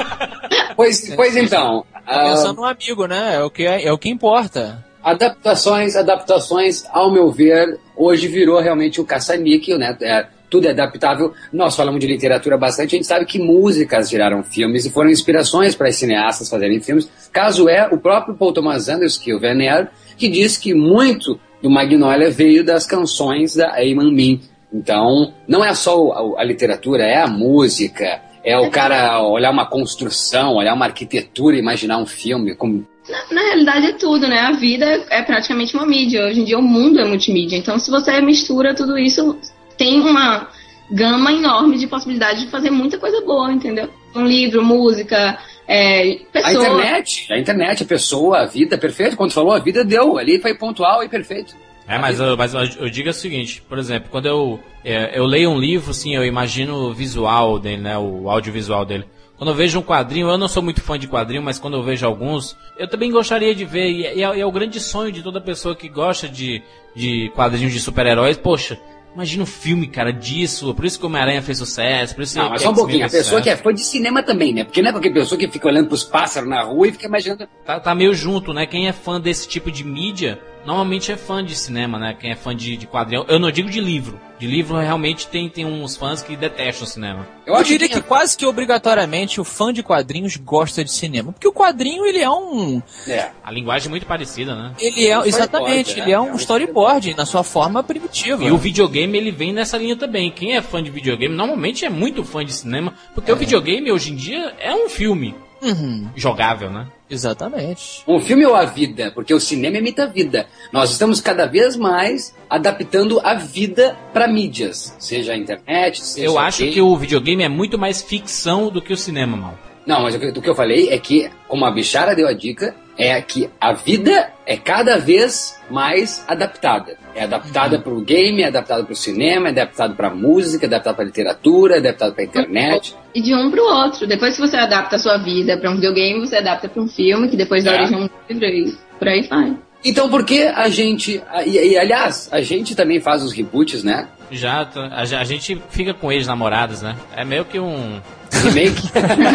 pois, pois então, Tá ah, pensando no amigo, né? É o que, é, é o que importa. adaptações, adaptações, ao meu ver, hoje virou realmente o caça-níquel, né? É, tudo é adaptável. Nós falamos de literatura bastante, a gente sabe que músicas geraram filmes e foram inspirações para cineastas fazerem filmes. Caso é o próprio Paul Thomas Anderson, que é o Venero, que diz que muito do Magnolia veio das canções da Eamon Min. Então, não é só a, literatura, é a música, é o cara olhar uma construção, olhar uma arquitetura, imaginar um filme. Com... Na, na realidade é tudo, né? A vida é praticamente uma mídia. Hoje em dia o mundo é multimídia. Então, se você mistura tudo isso, tem uma gama enorme de possibilidades de fazer muita coisa boa, entendeu? Um livro, música, é, A pessoa. internet, a internet, a pessoa, a vida, perfeito. Quando falou a vida, deu. Ali foi pontual e perfeito. É, mas, eu, mas eu, digo o seguinte, por exemplo, quando eu, é, eu leio um livro, assim, eu imagino o visual dele, né, o audiovisual dele. Quando eu vejo um quadrinho, eu não sou muito fã de quadrinho, mas quando eu vejo alguns, eu também gostaria de ver, e, é- é o grande sonho de toda pessoa que gosta de, de quadrinhos de super-heróis, poxa, imagina um filme, cara, disso, por isso que o Homem-Aranha fez sucesso, por isso Não, mas só um pouquinho. A pessoa que é fã de cinema também, né? Porque não é qualquer pessoa que fica olhando pros pássaros na rua e fica imaginando. Tá, tá meio junto, né? Quem é fã desse tipo de mídia, normalmente é fã de cinema, né? Quem é fã de, de quadrinho. Eu não digo de livro. De livro, realmente, tem, tem uns fãs que detestam o cinema. Eu, Eu, diria que, que quase que obrigatoriamente o fã de quadrinhos gosta de cinema. Porque o quadrinho, ele é um. É. A linguagem é muito parecida, né? Ele é, um exatamente, storyboard, ele é né? um É um storyboard na sua forma primitiva. E o videogame, ele vem nessa linha também. Quem é fã de videogame, normalmente é muito fã de cinema, porque o videogame, hoje em dia, é um filme Uhum, jogável, né? exatamente. Um filme ou a vida? Porque o cinema imita a vida. Nós estamos cada vez mais adaptando a vida para mídias, seja a internet, seja Eu acho que o videogame é muito mais ficção do que o cinema, mal. Não, mas o que, o que eu falei é que, como a bichara deu a dica, é que a vida é cada vez mais adaptada. É adaptada para o game, é adaptada para o cinema, é adaptada para música, é adaptada para literatura, é adaptada para internet. E de um pro outro. Depois, se você adapta a sua vida pra um videogame, você adapta pra um filme, que depois dá É. origem a um livro e por aí vai. Então, por que a gente. E, e, aliás, a gente também faz os reboots, né? Já, a, a gente fica com ex-namoradas, né? É meio que um, Remake.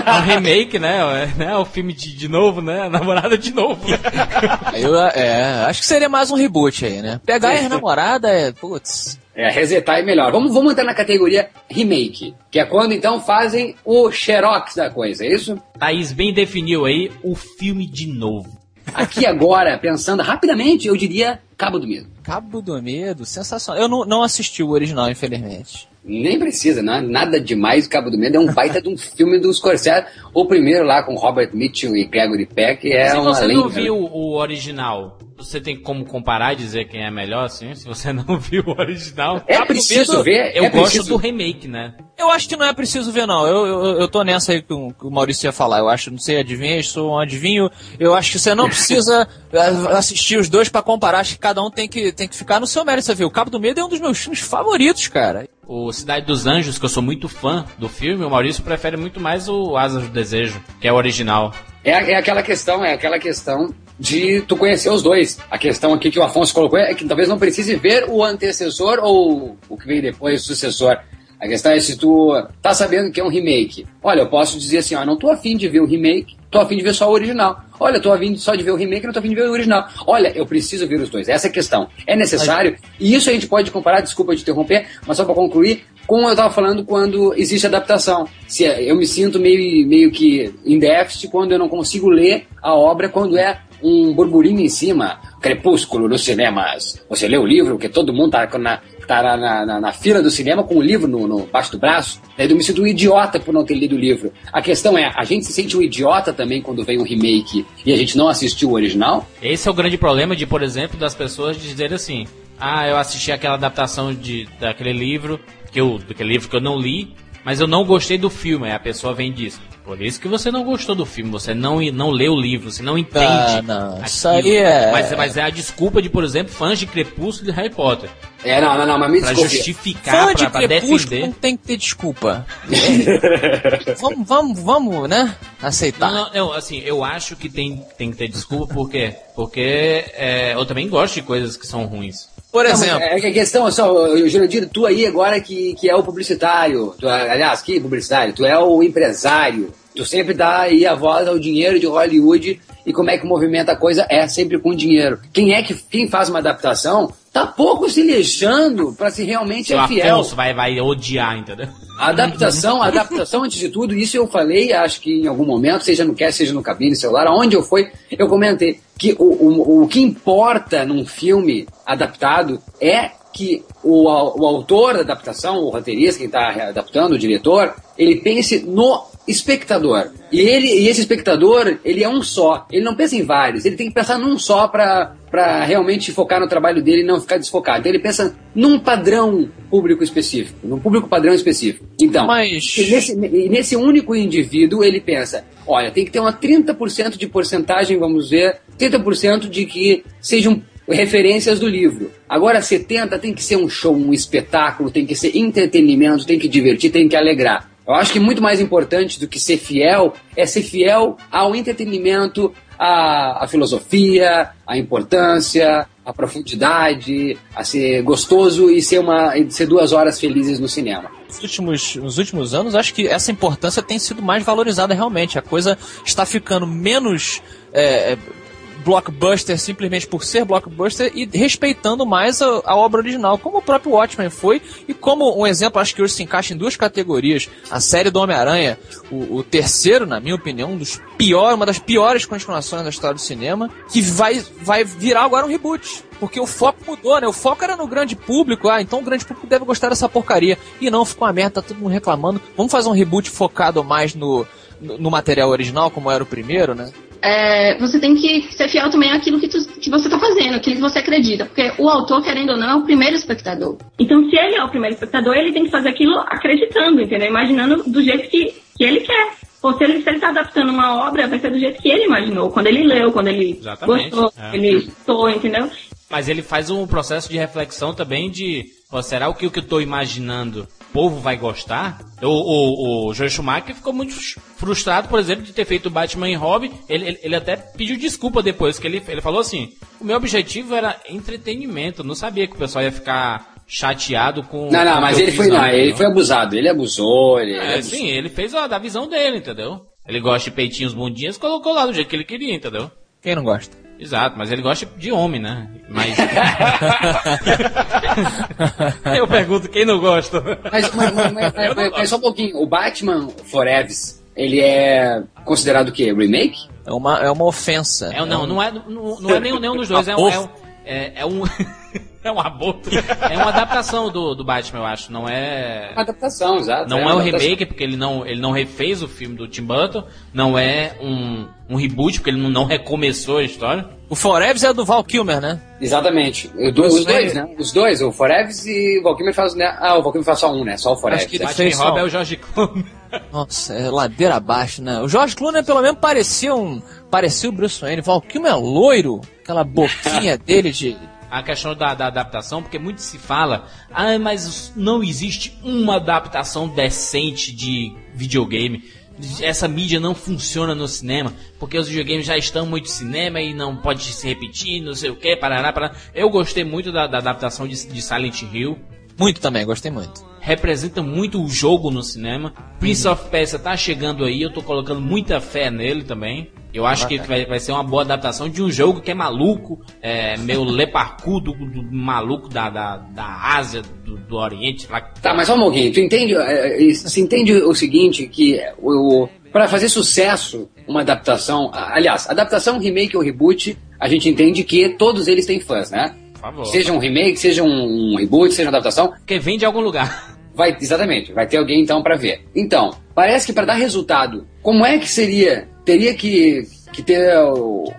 É um remake, né? É, né? O filme de, de novo, né? Namorada de novo. Eu, é, acho que seria mais um reboot aí, né? Pegar a namorada é. Putz. É, resetar é melhor. Vamos, vamos entrar na categoria remake, que é quando então fazem o xerox da coisa, é isso? Thaís bem definiu aí o filme de novo. Aqui agora, pensando rapidamente, eu diria Cabo do Medo. Cabo do Medo, sensacional. Eu não, não assisti o original, infelizmente. Nem precisa, né? nada demais. Cabo do Medo é um baita de um filme dos Scorsese. O primeiro lá com Robert Mitchum e Gregory Peck é Se uma você lenda. não viu o original, você tem como comparar e dizer quem é melhor, assim? Se você não viu o original. É Cabo preciso Medo, ver, Eu é gosto preciso- do remake, né? Eu acho que não é preciso ver, não. Eu, eu, eu tô nessa aí que o, que o Maurício ia falar. Eu acho, não sei, adivinha, sou um adivinho. Eu acho que você não precisa eh, assistir os dois pra comparar. Acho que cada um tem que, tem que ficar no seu mérito. Você viu? O Cabo do Medo é um dos meus filmes favoritos, cara. O Cidade dos Anjos, que eu sou muito fã do filme, o Maurício prefere muito mais o Asas do Desejo, que é o original. É, é aquela questão, é aquela questão de tu conhecer os dois. A questão aqui que o Afonso colocou é que talvez não precise ver o antecessor ou o que veio depois, o sucessor. A questão é se tu tá sabendo que é um remake. Olha, eu posso dizer assim, ó, não tô afim de ver o remake, tô afim de ver só o original. Olha, tô afim só de ver o remake, não tô afim de ver o original. Olha, eu preciso ver os dois. Essa é a questão. É necessário? E isso a gente pode comparar, desculpa te interromper, mas só para concluir, como eu tava falando quando existe adaptação. Se é- eu me sinto meio, meio que em déficit quando eu não consigo ler a obra quando é um burburinho em cima, Crepúsculo nos cinemas. Você lê o livro, que todo mundo tá na, tá na, na, na- fila do cinema com o livro no, no baixo do braço. Daí eu me sinto um idiota por não ter lido o livro. A questão é, a gente se sente um idiota também quando vem um remake e a gente não assistiu o original? Esse é o grande problema de, por exemplo, das pessoas dizerem assim: Ah, eu assisti aquela adaptação de, daquele livro, que eu, daquele livro que eu não li, mas eu não gostei do filme. Aí a pessoa vem e diz: Por isso que você não gostou do filme, você não, não leu o livro, você não entende. Ah, não, aquilo. isso aí é- Mas, mas é a desculpa de, por exemplo, fãs de Crepúsculo e de Harry Potter. É, não, não, não, mas me Pra desculpe. justificar, Fã de pra, pra Crepúsculo defender. não tem que ter desculpa. vamos, vamos, vamos, né? Aceitar. Não, não, eu, assim, eu acho que tem, tem que ter desculpa, por quê? Porque é, eu também gosto de coisas que são ruins. Por Não, exemplo, é que a questão é só, Jurandir, tu aí agora que, que é o publicitário, tu, é- aliás, que publicitário? Tu é o empresário, tu sempre dá aí a voz ao dinheiro de Hollywood e como é que movimenta a coisa é sempre com dinheiro. Quem é que quem faz uma adaptação tá pouco se lixando pra se realmente Seu é fiel. Afonso vai, vai odiar, entendeu? A adaptação, a adaptação antes de tudo, isso eu falei, acho que em algum momento, seja no cast, seja no cabine celular, aonde eu fui, eu comentei que o, o, o que importa num filme adaptado é que o, o autor da adaptação, o roteirista, quem está adaptando, o diretor, ele pense no espectador. E ele e esse espectador, ele é um só. Ele não pensa em vários. Ele tem que pensar num só para para realmente focar no trabalho dele e não ficar desfocado. Então ele pensa num padrão público específico, num público padrão específico. Então, Mas- nesse, nesse único indivíduo, ele pensa: olha, tem que ter uma 30% de porcentagem, vamos ver, 30% de que sejam referências do livro. Agora 70% tem que ser um show, um espetáculo, tem que ser entretenimento, tem que divertir, tem que alegrar. Eu acho que muito mais importante do que ser fiel é ser fiel ao entretenimento, à, à filosofia, à importância, à profundidade, a ser gostoso e ser, uma, e ser duas horas felizes no cinema. nos últimos, nos últimos anos, acho que essa importância tem sido mais valorizada realmente. A coisa está ficando menos é, é, blockbuster simplesmente por ser blockbuster e respeitando mais a, a obra original, como o próprio Watchmen foi. E como um exemplo, acho que hoje se encaixa em duas categorias: a série do Homem-Aranha, o, o terceiro, na minha opinião, um dos pior, uma das piores continuações da história do cinema, que vai, vai virar agora um reboot. Porque o foco mudou, né? O foco era no grande público. Ah, então o grande público deve gostar dessa porcaria. E não, ficou uma merda, tá todo mundo reclamando. Vamos fazer um reboot focado mais no, no, no material original, como era o primeiro, né? É, você tem que ser fiel também àquilo que, tu- que você está fazendo, aquilo que você acredita. Porque o autor, querendo ou não, é o primeiro espectador. Então, se ele é o primeiro espectador, ele tem que fazer aquilo acreditando, entendeu? Imaginando do jeito que, que ele quer. Ou se ele está adaptando uma obra, vai ser do jeito que ele imaginou, quando ele leu, quando ele Exatamente, gostou, é. ele estou, entendeu? Mas ele faz um processo de reflexão também de, pô, será o que, o que eu tô imaginando o povo vai gostar? O, o, o Joel Schumacher ficou muito frustrado, por exemplo, de ter feito o Batman e Robin. Ele, ele, ele até pediu desculpa depois, que ele, ele falou assim, o meu objetivo era entretenimento, eu não sabia que o pessoal ia ficar chateado com... Não, não, mas ele foi, não, entendeu? ele foi abusado, ele abusou, ele, ele É, abusou. sim, ele fez ó, da visão dele, entendeu? Ele gosta de peitinhos bundinhas, colocou lá do jeito que ele queria, entendeu? Quem não gosta? Exato, mas ele gosta de homem, né? Mas. Eu pergunto quem não gosta. Mas, mas- mas- mas- não só um pouquinho, o Batman Forever, ele é considerado o quê? Remake? É uma, é uma ofensa. É, não, não é, não, não é nenhum, nenhum dos dois, é um. É um, é, é um, é um aborto. É uma adaptação do, do Batman, eu acho. Não é. Uma adaptação, exato. Não é, uma um adaptação. remake, porque ele não, ele não refez o filme do Tim Burton. Não é um, um reboot, porque ele não, não recomeçou a história. O Forever é do Val Kilmer, né? Exatamente. Do- os dois, né? Os dois, o Forever e o Valkyrie faz. Né? Ah, o Valkyrie faz só um, né? Só o Forever. Acho que? Batman fez só- é o George Clooney. Nossa, é ladeira abaixo, né? O George Clooney pelo menos parecia um... Parecia o Bruce Wayne. Val Kilmer é loiro. Aquela boquinha dele de... a questão da, da adaptação, porque muito se fala, ah, mas não existe uma adaptação decente de videogame. Essa mídia não funciona no cinema, porque os videogames já estão muito cinema e não pode se repetir, não sei o que, parará, parará. Eu gostei muito da, da adaptação de, de Silent Hill. Muito também, gostei muito. Representa muito o jogo no cinema. Prince of Persia tá chegando aí, eu tô colocando muita fé nele também. Eu acho que vai, vai ser uma boa adaptação de um jogo que é maluco, é meio leparcudo do, do maluco da, da, da Ásia, do, do Oriente. Lá. Tá, mas só um pouquinho. Tu entende, é, é, se entende o seguinte, que o, para fazer sucesso uma adaptação, aliás, adaptação, remake ou reboot, a gente entende que todos eles têm fãs, né? Favor. Seja um remake, seja um, reboot, seja uma adaptação, Porque vem de algum lugar. Vai, exatamente, vai ter alguém então pra ver. Então, parece que para dar resultado, como é que seria? Teria que, que ter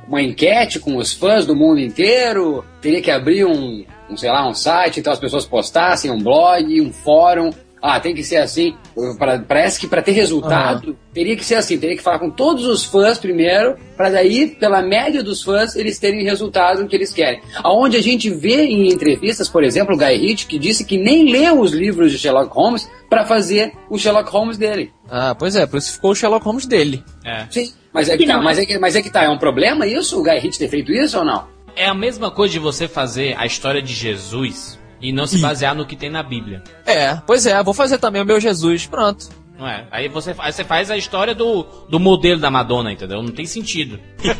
uma enquete com os fãs do mundo inteiro? Teria que abrir um, um, sei lá, um site, então as pessoas postassem, um blog, um fórum. Ah, tem que ser assim. Pra- parece que para ter resultado, teria que ser assim, teria que falar com todos os fãs primeiro, para daí, pela média dos fãs, eles terem o resultado que eles querem. Aonde a gente vê em entrevistas, por exemplo, o Guy Ritchie, que disse que nem leu os livros de Sherlock Holmes para fazer o Sherlock Holmes dele. Ah, pois é, por isso ficou o Sherlock Holmes dele. É. Sim. Mas é que, tá, mas, é que, mas é que tá, é um problema isso, o Guy Ritchie ter feito isso ou não? É a mesma coisa de você fazer a história de Jesus e não se basear no que tem na Bíblia. É, pois é, vou fazer também o meu Jesus, pronto. Não é? Aí você, aí você faz a história do, do modelo da Madonna, entendeu? Não tem sentido.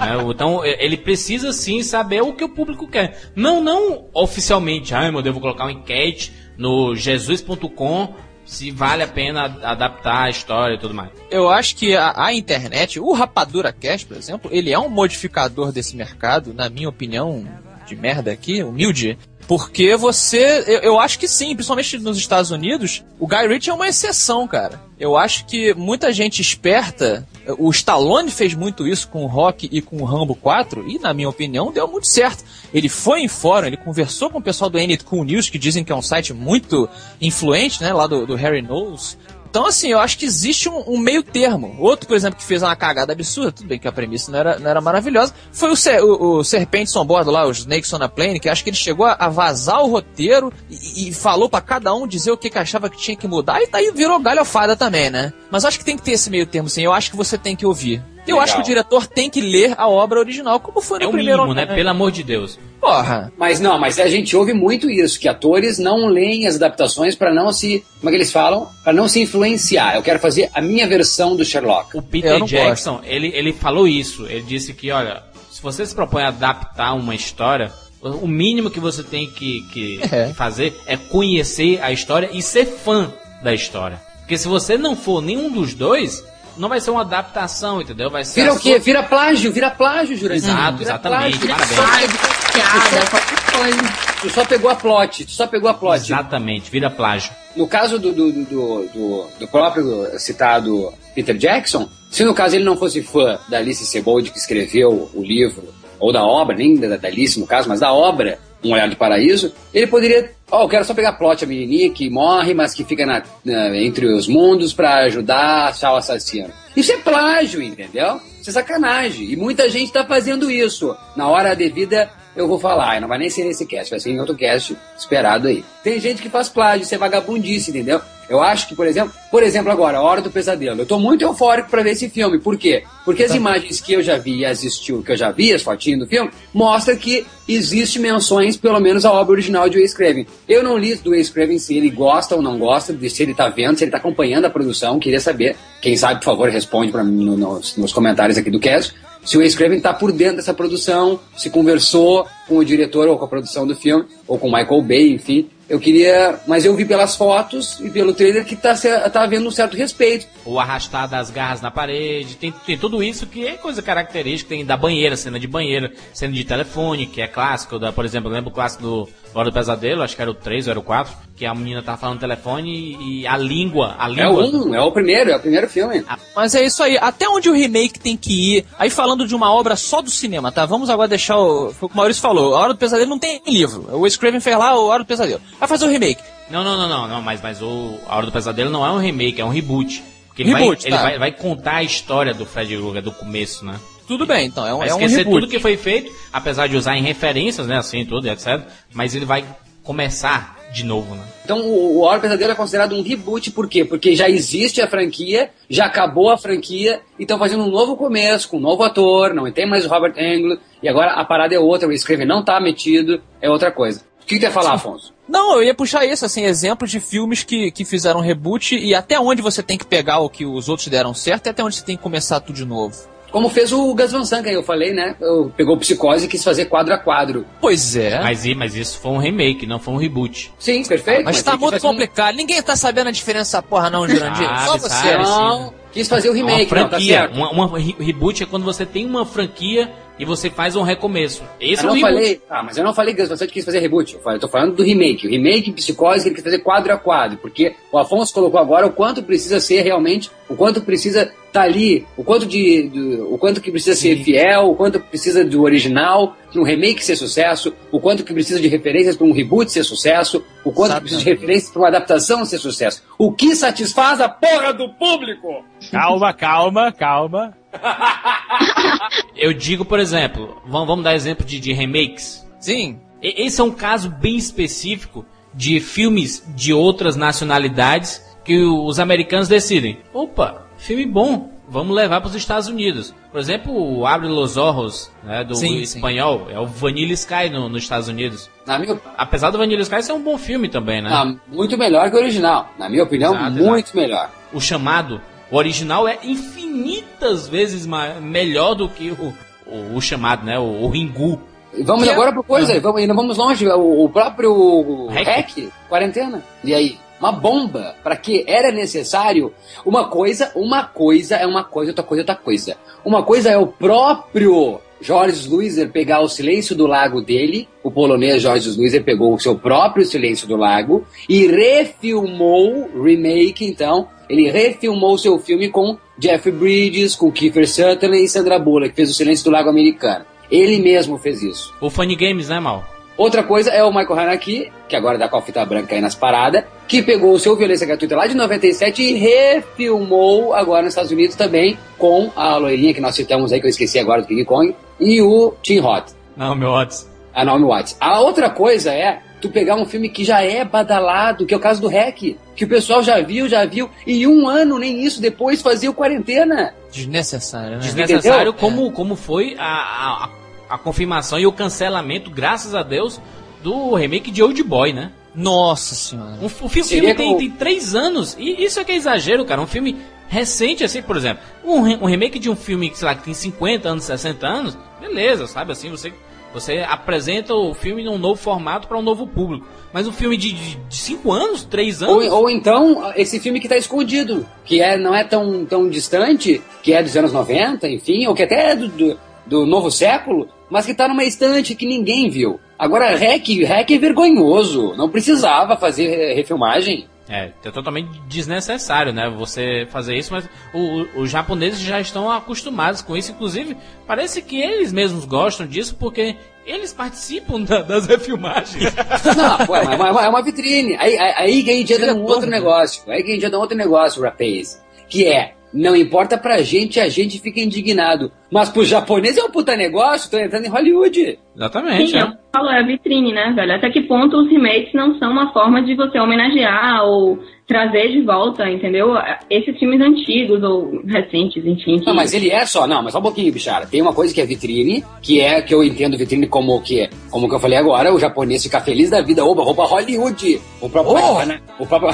Né? Então ele precisa sim saber o que o público quer. Não, não oficialmente. Ai meu Deus, vou colocar uma enquete no jesus.com se vale a pena adaptar a história e tudo mais. Eu acho que a, a internet, o Rapadura Cast, por exemplo, ele é um modificador desse mercado, na minha opinião, de merda aqui, humilde. Porque você. Eu, eu acho que sim, principalmente nos Estados Unidos, o Guy Ritchie é uma exceção, cara. Eu acho que muita gente esperta. O Stallone fez muito isso com o Rock e com o Rambo 4, e na minha opinião deu muito certo. Ele foi em fórum, ele conversou com o pessoal do N Cool News, que dizem que é um site muito influente, né, lá do, do Harry Knowles. Então, assim, eu acho que existe um, um meio termo. Outro, por exemplo, que fez uma cagada absurda, tudo bem que a premissa não era, não era maravilhosa, foi o, Ser- o, o Serpentes on Board lá, os Snakes on a Plane, que acho que ele chegou a, a vazar o roteiro e, e falou pra cada um dizer o que, que achava que tinha que mudar, e daí virou galhofada também, né? Mas acho que tem que ter esse meio termo, sim. Eu acho que você tem que ouvir. Eu Legal. acho que o diretor tem que ler a obra original, como foi no É o primeiro mínimo, né? Pelo amor de Deus. Porra. Mas não, mas a gente ouve muito isso, que atores não leem as adaptações para não se, como é que eles falam? Para não se influenciar. Eu quero fazer a minha versão do Sherlock. O Peter Jackson, ele, ele falou isso. Ele disse que, olha, se você se propõe a adaptar uma história, o mínimo que você tem que, que- É. que fazer é conhecer a história e ser fã da história. Porque se você não for nenhum dos dois, não vai ser uma adaptação, entendeu? Vai ser Vira o quê? sua- Vira plágio, vira plágio, Jurandir. Exato, Vira exatamente. plágio. Parabéns. Sai de piada, qualquer coisa. Tu só pegou a plot, tu só pegou a plot. Exatamente, vira plágio. No caso do, do, do, do- do- do próprio citado Peter Jackson, se no caso ele não fosse fã da Alice Sebold que escreveu o livro, ou da obra, nem da, da Alice no caso, mas da obra Um Olhar do Paraíso, ele poderia, ó, eu quero só pegar plot, a menininha que morre, mas que fica na- na- entre os mundos pra ajudar a achar o assassino. Isso é plágio, entendeu? Isso é sacanagem. E muita gente tá fazendo isso. Na hora devida, eu vou falar. E não vai nem ser nesse cast, vai ser em outro cast esperado aí. Tem gente que faz plágio, isso é vagabundice, entendeu? Eu acho que, por exemplo, por exemplo agora, A Hora do Pesadelo. Eu tô muito eufórico pra ver esse filme. Por quê? Porque as imagens que eu já vi e as estilo que eu já vi, as fotinhas do filme, mostra que existe menções, pelo menos, à obra original de Wes Craven. Eu não li do Wes Craven se ele gosta ou não gosta, de se ele tá vendo, se ele tá acompanhando a produção, queria saber. Quem sabe, por favor, responde pra mim no- nos, nos comentários aqui do cast. Se o Wes Craven tá por dentro dessa produção, se conversou com o diretor ou com a produção do filme, ou com o Michael Bay, enfim. Eu queria, mas eu vi pelas fotos e pelo trailer que tá, tá havendo um certo respeito. O arrastar das garras na parede, tem, tem tudo isso que é coisa característica, tem da banheira, cena de banheira, cena de telefone, que é clássico, da, por exemplo, eu lembro o clássico do Hora do Pesadelo, acho que era o 3 ou era o 4, que a menina tava falando no telefone e, e a língua, a É o língua... um, é o primeiro, é o primeiro filme. Mas é isso aí. Até onde o remake tem que ir? Aí falando de uma obra só do cinema, tá? Vamos agora deixar o. Foi o que o Maurício falou. A Hora do Pesadelo não tem livro. O Wes Craven fez lá a Hora do Pesadelo. Vai fazer o remake. Não, não, não, não, não, mas, mas o A Hora do Pesadelo não é um remake, é um reboot. Porque ele, Reboot, vai, ele tá. vai, vai contar a história do Fred Krueger do começo, né? Tudo bem, então. É um, Vai é um esquecer reboot. tudo que foi feito, apesar de usar em referências, né, assim, tudo, etc. Mas ele vai começar de novo, né? Então o, o Hora do Pesadelo é considerado um reboot, por quê? Porque já existe a franquia, já acabou a franquia, e estão fazendo um novo começo, com um novo ator, não tem mais o Robert Englund, e agora a parada é outra, o Scriven não tá metido, é outra coisa. O que, que tu ia falar, Afonso? Não, eu ia puxar isso, assim, exemplos de filmes que, que fizeram reboot e até onde você tem que pegar o que os outros deram certo e até onde você tem que começar tudo de novo. Como fez o Gus Van Sant, que eu falei, né? Eu, pegou Psicose e quis fazer quadro a quadro. Pois é. Mas, Mas, mas isso foi um remake, não foi um reboot. Sim, perfeito. tá tem que muito fazer um- complicado. Ninguém tá sabendo a diferença, porra, não, Jurandir. Sabe, Só você. sabe. Não, quis fazer o É uma remake, não, tá franquia. certo. uma, uma re- reboot é quando você tem uma franquia e você faz um recomeço. Esse eu é o não reboot. falei, ah, mas eu não falei que você quis fazer reboot. Eu, falei, eu tô falando do remake. O remake Psicose ele quis fazer quadro a quadro, porque o Afonso colocou agora o quanto precisa ser realmente, o quanto precisa estar ali, o quanto de, do- o quanto que precisa ser fiel, o quanto precisa do original, para um remake ser sucesso, o quanto que precisa de referências para um reboot ser sucesso, o quanto que Sabe, precisa não. de referências para uma adaptação ser sucesso. O que satisfaz a porra do público? Calma, calma, calma. Eu digo, por exemplo, vamos, dar exemplo de, de remakes. Sim. Esse é um caso bem específico de filmes de outras nacionalidades que os americanos decidem. Opa, filme bom, vamos levar para os Estados Unidos. Por exemplo, o Abre los Ojos, né, do Sim, sim. espanhol, é o Vanilla Sky no- nos Estados Unidos. Na minha, Apesar do Vanilla Sky ser um bom filme também, né? ah, muito melhor que o original. Na minha opinião, Exato, muito melhor. O chamado, o original é infinitas vezes melhor do que o, o, o chamado, né? O, o Ringu. Vamos Que é- agora para coisa, vamos, ainda vamos longe. O, o próprio Hack. hack. quarentena. E aí? Uma bomba. Para que era necessário? Uma coisa, uma coisa é uma coisa, outra coisa é outra coisa. Uma coisa é o próprio Jorge Sluizer pegar o silêncio do lago dele, o polonês Jorge Sluizer pegou o seu próprio silêncio do lago e refilmou, remake então, ele refilmou o seu filme com Jeff Bridges, com Kiefer Sutherland e Sandra Bullock, que fez o silêncio do lago americano. Ele mesmo fez isso. O Funny Games, né, Mal? Outra coisa é o Michael Haneke, que agora dá com a fita branca aí nas paradas, que pegou o seu Violência Gratuita lá de 97 e refilmou agora nos Estados Unidos também com a loirinha que nós citamos aí, que eu esqueci agora do King Kong, e o Tim Roth, Não, meu Otis. a Naomi Watts. A outra coisa é tu pegar um filme que já é badalado, que é o caso do Hack, que o pessoal já viu, já viu, e um ano, nem isso, depois fazia o quarentena. Desnecessário, né? Desnecessário Entendeu? como, como foi a, a, a confirmação e o cancelamento, graças a Deus, do remake de Old Boy, né? Nossa senhora. Um, o fi- o Seria filme tem, como- tem três anos, e isso é que é exagero, cara. Um filme recente, assim, por exemplo. Um, um remake de um filme que, sei lá, que tem 50 anos, 60 anos, beleza, sabe? Assim, você, você apresenta o filme num novo formato para um novo público. Mas um filme de 5 anos, 3 anos. Ou, ou então, esse filme que tá escondido, que é, não é tão, tão distante, que é dos anos 90, enfim, ou que até é do, do, do novo século, mas que tá numa estante que ninguém viu. Agora, Hack, Hack é vergonhoso, não precisava fazer refilmagem. É, é totalmente desnecessário, né? Você fazer isso, mas o- o- os japoneses já estão acostumados com isso. Inclusive, parece que eles mesmos gostam disso porque eles participam da- das refilmagens. Não, é uma, é uma- é uma vitrine. Aí, aí, aí que a gente entra num outro negócio. Aí que a gente entra num outro negócio, rapaz. Que é, não importa pra gente, a gente fica indignado. Mas pro japonês é um puta negócio, tô entrando em Hollywood. Exatamente, Sim, é. eu falo, é vitrine, né, velho? Até que ponto os remakes não são uma forma de você homenagear ou trazer de volta, entendeu? Esses filmes antigos ou recentes, enfim. que- Não, mas ele é só, não, mas só um pouquinho, bichara. Tem uma coisa que é vitrine, que é que eu entendo vitrine como o que como que eu falei agora, o japonês fica feliz da vida, oba, roupa Hollywood. O próprio Michael Hana- o próprio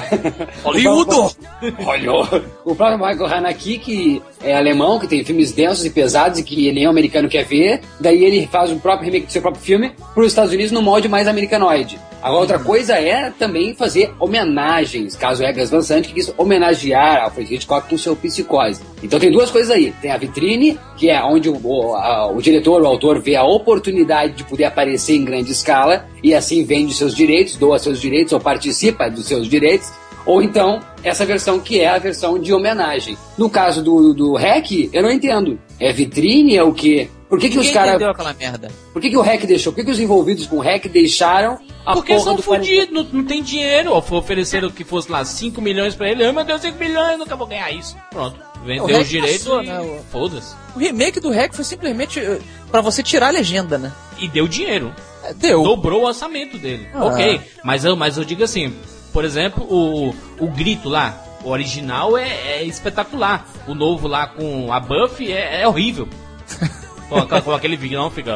Hollywood! o próprio- Hollywood. O próprio Michael Hanaki, que é alemão, que tem filmes densos e pesados e que nenhum americano quer ver, daí ele faz o próprio remake seu próprio filme para os Estados Unidos no molde mais americanoide. Agora, outra coisa é também fazer homenagens, caso é Gus Van Sant, que quis homenagear Alfred Hitchcock com seu Psicose. Então tem duas coisas aí. Tem a vitrine, que é onde o, o, a- o diretor, o autor, vê a oportunidade de poder aparecer em grande escala e assim vende seus direitos, doa seus direitos ou participa dos seus direitos. Ou então, essa versão que é a versão de homenagem. No caso do, do REC, eu não entendo. É vitrine? É o quê? Por que, que os caras. entendeu aquela merda. Por que, que o REC deixou? Por que, que os envolvidos com o REC deixaram a Porque porra são do fodidos, não, não tem dinheiro. Ofereceram que fosse lá 5 milhões pra ele. Ai meu Deus, 5 milhões, nunca vou ganhar isso. Pronto, vendeu REC os direitos e né, o- foda-se. O remake do Hack foi simplesmente eh, pra você tirar a legenda, né? E deu dinheiro. É, Deu. Dobrou o orçamento dele. Ah. Ok, mas eu, mas eu digo assim, por exemplo, o, o grito lá, o original é, é espetacular. O novo lá com a Buffy é, é horrível. com, com- com aquele vilão fica.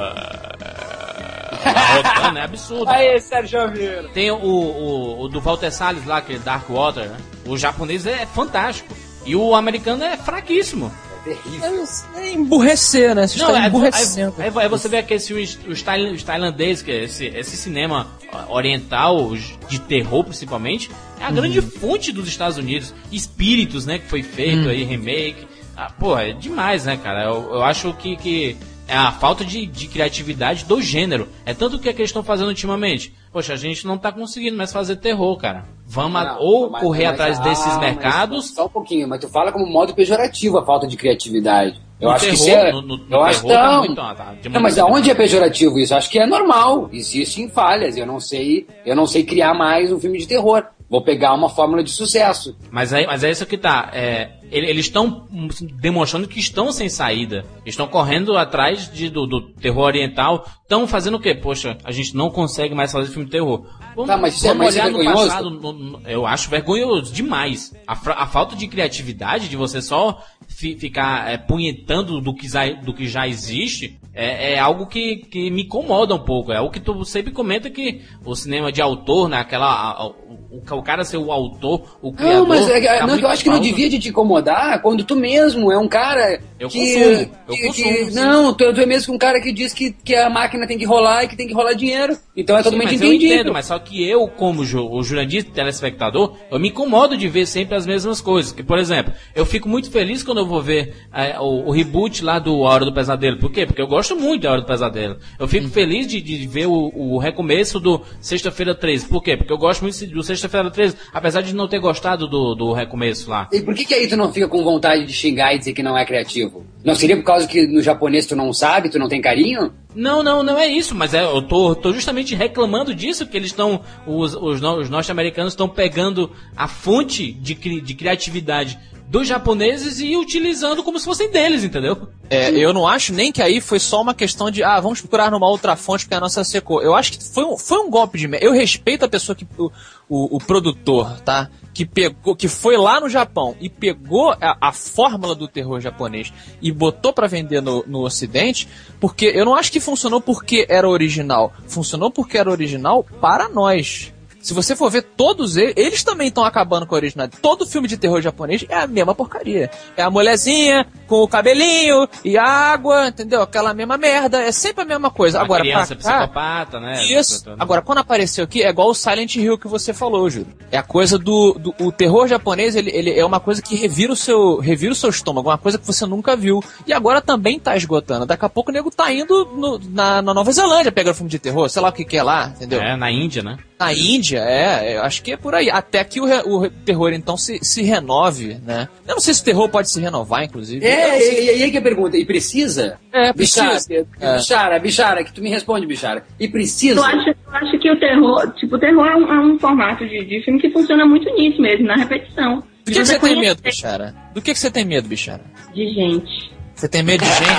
Rodando, é absurdo. Aê, Sérgio Vieira. Tem o, o, o do Walter Salles lá, aquele Dark Water, né? O japonês é fantástico. E o americano é fraquíssimo. É, é emburrecer, né? Você Não, está é, emburrecendo. aí, aí- aí você vê filmes, os, tail- os tailandês, que é esse, esse cinema oriental, de terror principalmente, é a grande fonte dos Estados Unidos. Espíritos, né, que foi feito aí, remake. Ah, pô, é demais, né, cara? Eu, eu acho que, que é a falta de, de criatividade do gênero. É tanto que, é que eles estão fazendo ultimamente. Poxa, a gente não tá conseguindo mais fazer terror, cara. Vamos a- Não, ou mas- correr mas- atrás ah, desses mercados. Só um pouquinho, mas tu fala como modo pejorativo a falta de criatividade. Eu No acho que terror, isso é. no- no- eu acho que terror tá não. muito- tá- tá de não, mas muito- aonde é pejorativo isso? Acho que é normal. Existem falhas. Eu não sei. Eu não sei criar mais um filme de terror. Vou pegar uma fórmula de sucesso. Mas é, mas é isso que tá. É, eles estão demonstrando que estão sem saída. Estão correndo atrás de- do, do terror oriental. Estão fazendo o quê? Poxa, a gente não consegue mais fazer filme de terror. Vamos, Tá, mas é- vamos mas isso é olhar no passado. no- no- eu acho vergonhoso demais. A, a falta de criatividade, de você só fi- ficar é, punhetando do que, já, do que já existe, é, é algo que, que me incomoda um pouco. É o que tu sempre comenta que o cinema de autor, né? O, o cara ser o autor, o criador. Não, mas é, tá não, eu acho que não devia de te incomodar quando tu mesmo é um cara Eu que, consumo, eu que- consumo, que- sim. não, tu, tu é mesmo um cara que diz que, que a máquina tem que rolar e que tem que rolar dinheiro. Então é Sim, totalmente mas eu entendido. entendo, mas só que eu, como ju, o Jurandir telespectador, eu me incomodo de ver sempre as mesmas coisas. Que, por exemplo, eu fico muito feliz quando eu vou ver é, o, o reboot lá do A Hora do Pesadelo. Por quê? Porque eu gosto muito da Hora do Pesadelo. Eu fico Uhum. feliz de, de ver o, o recomeço do Sexta-feira 13. Por quê? Porque eu gosto muito do Sexta-feira 13, apesar de não ter gostado do, do recomeço lá. E por que, que aí tu não fica com vontade de xingar e dizer que não é criativo? Não seria por causa que no japonês tu não sabe, tu não tem carinho? Não, não, não é isso, mas é, eu tô, tô justamente reclamando disso, que eles estão, os, os, os norte-americanos estão pegando a fonte de, de criatividade dos japoneses e utilizando como se fossem deles, entendeu? É, eu não acho nem que aí foi só uma questão de, ah, vamos procurar numa outra fonte porque a nossa secou. Eu acho que foi um, foi um golpe de merda. Eu respeito a pessoa que. O, o, o produtor, tá? Que pegou, que foi lá no Japão e pegou a, a fórmula do terror japonês e botou pra vender no, no ocidente, porque eu não acho que funcionou porque era original. Funcionou porque era original para nós. Se você for ver todos eles, eles também estão acabando com a originalidade. Todo filme de terror japonês é a mesma porcaria. É a mulherzinha com o cabelinho e a água, entendeu? Aquela mesma merda. É sempre a mesma coisa. A Agora, criança cá, psicopata, né? isso. Agora, quando apareceu aqui, é igual o Silent Hill que você falou, Júlio. É a coisa do, do o terror japonês, ele, ele é uma coisa que revira o seu, revira o seu estômago, uma coisa que você nunca viu. E agora também tá esgotando. Daqui a pouco o nego tá indo no- na, na Nova Zelândia pegar filme de terror, sei lá o que que é lá, entendeu? É, na Índia, né? Na Índia, é, eu acho que é por aí. Até que o, re- o terror, então, se, se renove, né? Eu não sei se o terror pode se renovar, inclusive. É, e, e aí que a pergunta, e precisa? É, Bichara, precisa. É. Bichara, Bichara, que tu me responde, Bichara. E precisa? Eu acho, eu acho que o terror, tipo, o terror é um, é um formato de, de filme que funciona muito nisso mesmo, na repetição. Do que, que Você tem medo, Bichara? Do que, que você tem medo, Bichara? De gente. Você tem medo de gente?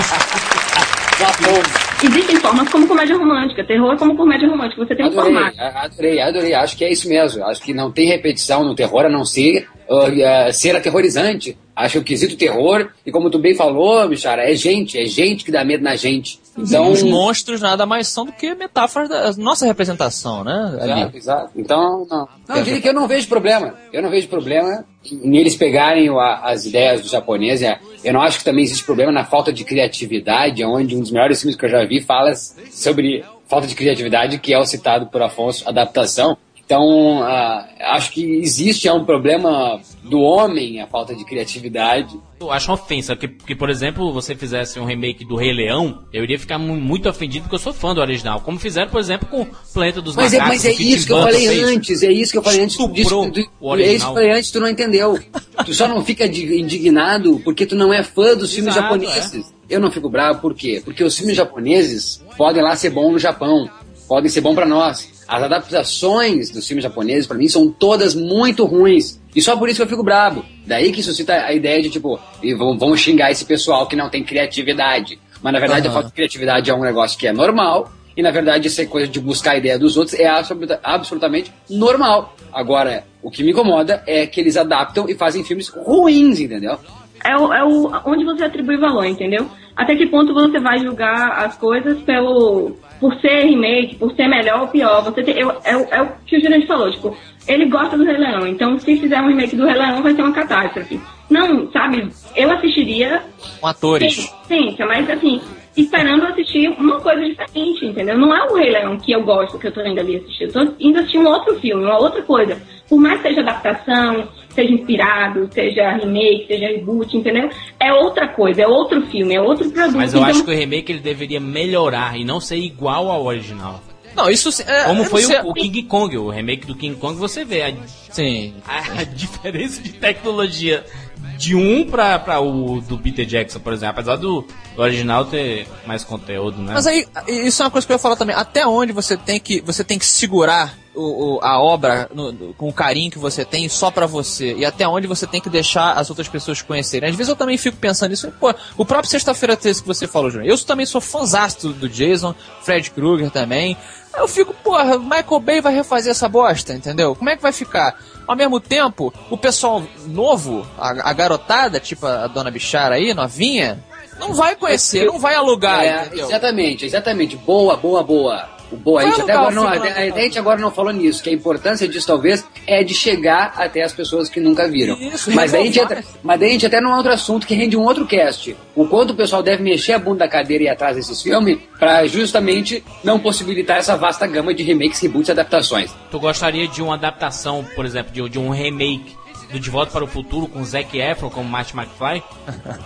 Existem formas como comédia romântica. Terror é como comédia romântica. Você tem um Adorei, formato. adorei, adorei. Acho que é isso mesmo. Acho que não tem repetição no terror a não ser uh, uh, ser aterrorizante. Acho que o quesito terror, e como tu bem falou, Bichara, é gente, é gente que dá medo na gente. Então, Os monstros nada mais são do que metáforas da nossa representação, né? Ali. Exato, exato. Então, não. Não, eu diria que eu não vejo problema. Eu não vejo problema em eles pegarem o- a- as ideias do japonês. é. Eu não acho que também existe problema na falta de criatividade, onde um dos melhores filmes que eu já vi fala sobre falta de criatividade, que é o citado por Afonso, Adaptação. Então, ah, acho que existe é um problema do homem, a falta de criatividade. Eu acho uma ofensa, porque, porque, por exemplo, você fizesse um remake do Rei Leão, eu iria ficar mu- muito ofendido porque eu sou fã do original. Como fizeram, por exemplo, com Planeta dos Mas é, Macacos. mas é o Tim isso que eu falei fez. antes, é isso que eu falei antes. Estuprou Disso- do- o é isso que original. eu falei antes, tu não entendeu. Tu só não fica di- indignado porque tu não é fã dos filmes Exato, japoneses. Eu não fico bravo por quê? Porque os filmes japoneses podem lá ser bons no Japão, podem ser bons pra nós. As adaptações dos filmes japoneses, pra mim, são todas muito ruins. E só por isso que eu fico bravo. Daí que suscita a ideia de, tipo, e xingar esse pessoal que não tem criatividade. Mas, na verdade, a Aham. falta de criatividade é um negócio que é normal. E, na verdade, essa coisa de buscar a ideia dos outros é absoluta- absolutamente normal. Agora, o que me incomoda é que eles adaptam e fazem filmes ruins, entendeu? É, o, é o, onde você atribui valor, entendeu? Até que ponto você vai julgar as coisas pelo por ser remake, por ser melhor ou pior. Você tem, eu, é, o- é o que o Jurandir falou, tipo, ele gosta do Rei Leão, então se fizer um remake do Rei Leão vai ser uma catástrofe. Não, sabe, eu assistiria Com atores. Sim, sim, mas assim, esperando assistir uma coisa diferente, entendeu? Não é o Rei Leão que eu gosto, que eu tô indo ali assistir. Eu tô indo assistir um outro filme, uma outra coisa. Por mais que seja adaptação, seja inspirado, seja remake, seja reboot, entendeu? É outra coisa, é outro filme, é outro produto. Mas eu então, acho que o remake ele deveria melhorar e não ser igual ao original. Não, isso é, Como foi o, o King Kong, o remake do King Kong, você vê a, Sim. a diferença de tecnologia de um pra, pra o do Peter Jackson, por exemplo. Apesar do, do original ter mais conteúdo, né? Mas aí, isso é uma coisa que eu ia falar também. Até onde você tem que, você tem que segurar o, o- a obra no- no- com o carinho que você tem só pra você? E até onde você tem que deixar as outras pessoas conhecerem? Às vezes eu também fico pensando nisso. Pô, o próprio Sexta-feira 13 que você falou, Júnior. Eu também sou fãzasto do Jason, Fred Krueger também. Eu fico, porra, Michael Bay vai refazer essa bosta, entendeu? Como é que vai ficar? Ao mesmo tempo, o pessoal novo, a, a garotada, tipo a dona Bichara aí, novinha, não vai conhecer, não vai alugar, É, exatamente, exatamente. Boa, boa, boa. O boa, a gente, até agora não, a, gente agora não falou nisso, que a importância disso talvez é de chegar até as pessoas que nunca viram. Isso, mas, daí a gente entra, mas daí a gente até num outro assunto que rende um outro cast. O quanto o pessoal deve mexer a bunda da cadeira e ir atrás desses filmes pra justamente não possibilitar essa vasta gama de remakes, reboots e adaptações. Tu gostaria de uma adaptação, por exemplo, de, de um remake do De Volta para o Futuro com Zac Efron como Marty McFly?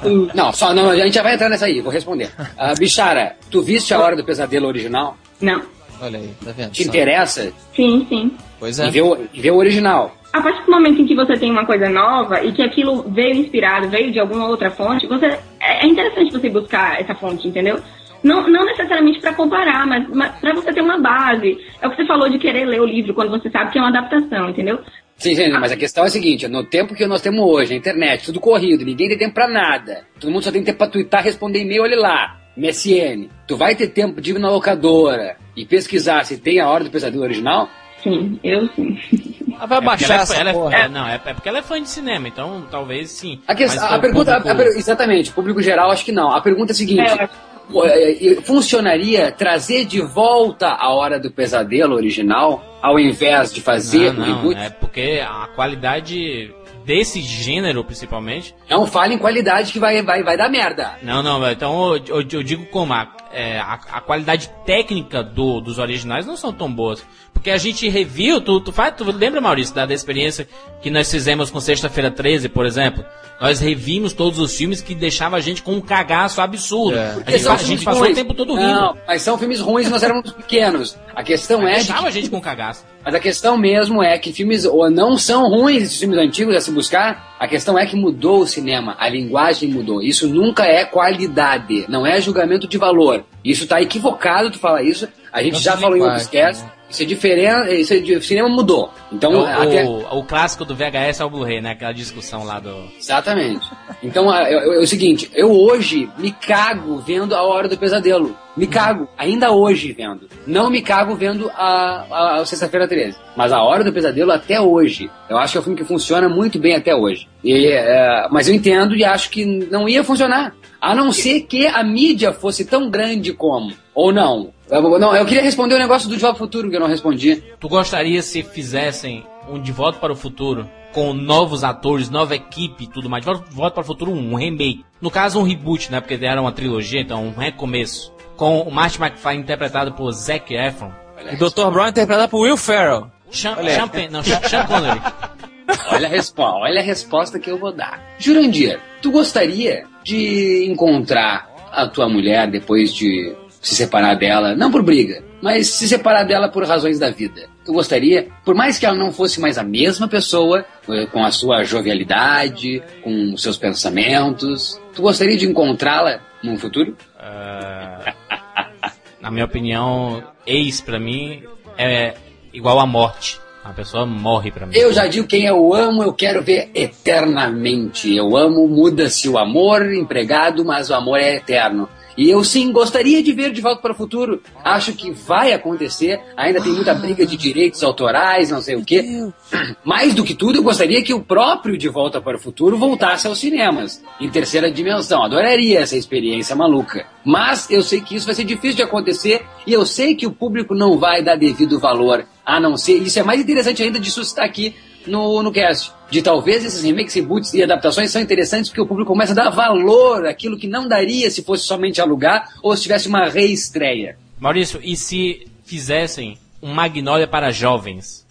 Não, só não, a gente já vai entrar nessa aí, vou responder. Ah, Bichara, tu viste a Hora do Pesadelo original? Não. Olha aí, tá vendo? Te só? interessa? Sim, sim. Pois é. E vê, o, e vê o original. A partir do momento em que você tem uma coisa nova e que aquilo veio inspirado, veio de alguma outra fonte, você é é interessante você buscar essa fonte, entendeu? Não, não necessariamente para comparar, mas, mas para você ter uma base. É o que você falou de querer ler o livro quando você sabe que é uma adaptação, entendeu? Sim, sim, mas a questão é a seguinte, no tempo que nós temos hoje, a internet, tudo corrido, ninguém tem tempo pra nada. Todo mundo só tem tempo pra twittar, responder e-mail, olha lá, MSN. Tu vai ter tempo de ir na locadora e pesquisar se tem a Hora do Pesadelo original? Sim, eu sim. Ah, vai É baixar ela é- essa ela é- porra. é, não, é, é porque ela é fã de cinema, então talvez sim. A, que- a o pergunta, a- público- a exatamente, público geral acho que não. A pergunta é a seguinte, É, é, é, funcionaria trazer de volta a Hora do Pesadelo original, ao invés de fazer Não, o não, é porque a qualidade desse gênero, principalmente. Não fale em qualidade que vai, vai, vai dar merda. Não, não, então eu, eu- eu digo como a, é, a, a qualidade técnica do, dos originais não são tão boas. Porque a gente reviu, tu, tu, faz, tu lembra, Maurício, da, da experiência que nós fizemos com Sexta-feira 13, por exemplo? Nós revimos todos os filmes que deixava a gente com um cagaço absurdo. É. A gente, a gente passou ruins. o tempo todo rindo. Não, mas são filmes ruins nós éramos pequenos. A questão é de deixava que a gente com cagaço. Mas a questão mesmo é que filmes ou não são ruins esses filmes antigos a se buscar. A questão é que mudou o cinema, a linguagem mudou. Isso nunca é qualidade, não é julgamento de valor. Isso tá equivocado tu falar isso. A gente Nossa já falou em outros casts. Isso é diferente, isso é o cinema mudou. Então, O, até, o, o clássico do VHS é o Blu-ray, né? Aquela discussão lá do. Exatamente. Então é, é- é o seguinte, eu hoje me cago vendo a Hora do Pesadelo. Me cago, ainda hoje vendo. Não me cago vendo a, a, a Sexta-feira 13. Mas a Hora do Pesadelo até hoje. Eu acho que é um filme que funciona muito bem até hoje. E, é, mas eu entendo e acho que não ia funcionar. A não ser que a mídia fosse tão grande como. Ou não. Eu, não, eu queria responder o negócio do De Volta ao Futuro que eu não respondi. Tu gostaria se fizessem um De Volta para o Futuro com novos atores, nova equipe e tudo mais? De Volta para o Futuro 1, um remake. No caso, um reboot, né? Porque era uma trilogia, então um recomeço. Com o Marty McFly interpretado por Zac Efron. O Dr. Brown interpretado por Will Ferrell. Sean, Olha. Sean Penn- não, Sean Connery. Olha a, respo olha a resposta que eu vou dar. Jurandir, tu gostaria de encontrar a tua mulher depois de se separar dela, não por briga, mas se separar dela por razões da vida? Tu gostaria, por mais que ela não fosse mais a mesma pessoa, eh, com a sua jovialidade, com os seus pensamentos, tu gostaria de encontrá-la num futuro? Ah, na minha opinião, ex pra mim é igual a morte. A pessoa morre pra mim. Eu já digo quem eu amo, eu quero ver eternamente. Eu amo, muda-se o amor, empregado, mas o amor é eterno. E eu sim gostaria de ver De Volta para o Futuro. Acho que vai acontecer. Ainda tem muita briga de direitos autorais, não sei o quê. Mais do que tudo, eu gostaria que o próprio De Volta para o Futuro voltasse aos cinemas, em terceira dimensão. Adoraria essa experiência maluca. Mas eu sei que isso vai ser difícil de acontecer e eu sei que o público não vai dar devido valor, a não ser. Isso é mais interessante ainda de suscitar aqui no, no cast. De talvez esses remakes, reboots e adaptações são interessantes porque o público começa a dar valor àquilo que não daria se fosse somente alugar ou se tivesse uma reestreia. Maurício, e se fizessem um Magnólia para jovens?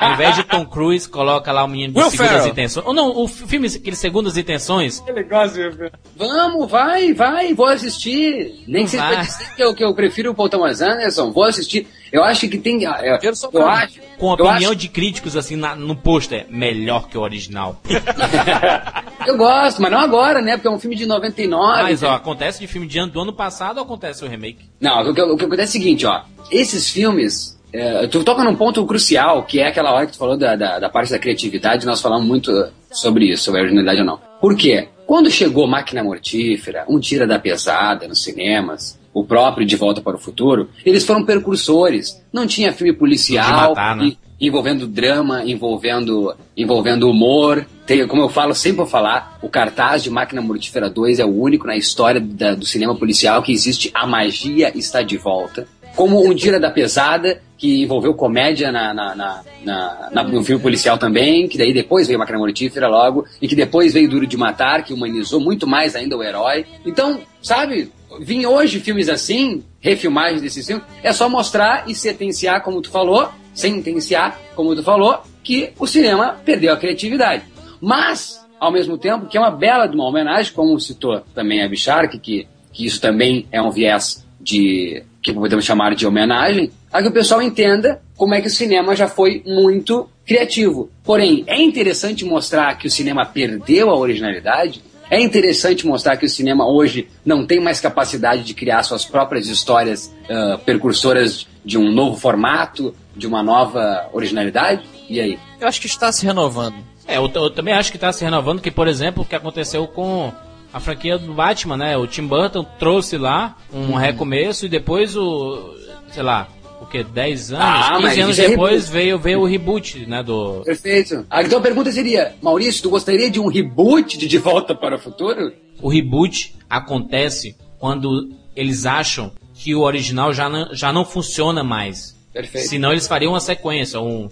Ao invés de Tom Cruise, coloca lá o menino de Will segundas Ferrell. intenções. Ou não, o filme, aquele segundas intenções, Ele gosta de Will. Vamos, vai, vai, vou assistir. Nem que seja pra dizer que eu, que eu prefiro o Paul Thomas Anderson, vou assistir. Eu acho que tem. Eu, Quero só eu acho. com a eu opinião acho- de críticos assim na- no pôster, melhor que o original. Eu gosto, mas não agora, né? Porque é um filme de 99. Mas, ó, acontece de filme de ano do ano passado ou acontece o remake? Não, o que, o que acontece é o seguinte, ó. Esses filmes. É, tu toca num ponto crucial, que é aquela hora que tu falou da, da, da parte da criatividade, nós falamos muito sobre isso, sobre a originalidade ou não. Por quê? Quando chegou Máquina Mortífera, Um Tira da Pesada nos cinemas, o próprio De Volta para o Futuro, eles foram precursores. Não tinha filme policial matar, né? envolvendo drama, envolvendo, envolvendo humor. Tem, como eu falo, sempre vou falar, o cartaz de Máquina Mortífera 2 é o único na história da- do cinema policial que existe A Magia Está de Volta. Como Um Tira da Pesada, que envolveu comédia na, na, na, na- na- no filme policial também, que daí depois veio Máquina Mortífera logo, e que depois veio Duro de Matar, que humanizou muito mais ainda o herói. Então, sabe, vir hoje filmes assim, refilmagens desses filmes, é só mostrar e sentenciar, como tu falou, sentenciar, como tu falou, que o cinema perdeu a criatividade. Mas, ao mesmo tempo, que é uma bela de uma homenagem, como citou também a Bichark, que, que isso também é um viés de que podemos chamar de homenagem, a que o pessoal entenda como é que o cinema já foi muito criativo. Porém, é interessante mostrar que o cinema perdeu a originalidade, é interessante mostrar que o cinema hoje não tem mais capacidade de criar suas próprias histórias ah, percursoras de um novo formato, de uma nova originalidade. E aí? Eu acho que está se renovando. É, eu, eu também acho que tá se renovando, que, por exemplo, o que aconteceu com a franquia do Batman, né? O Tim Burton trouxe lá um Uhum. recomeço e depois o. sei lá, o que? 10 anos? Ah, mas 15 anos é depois veio, veio o reboot, né? Do. Perfeito. Ah, então a pergunta seria, Maurício, tu gostaria de um reboot de De Volta para o Futuro? O reboot acontece quando eles acham que o original já não, já não funciona mais. Perfeito. Senão eles fariam uma sequência, um,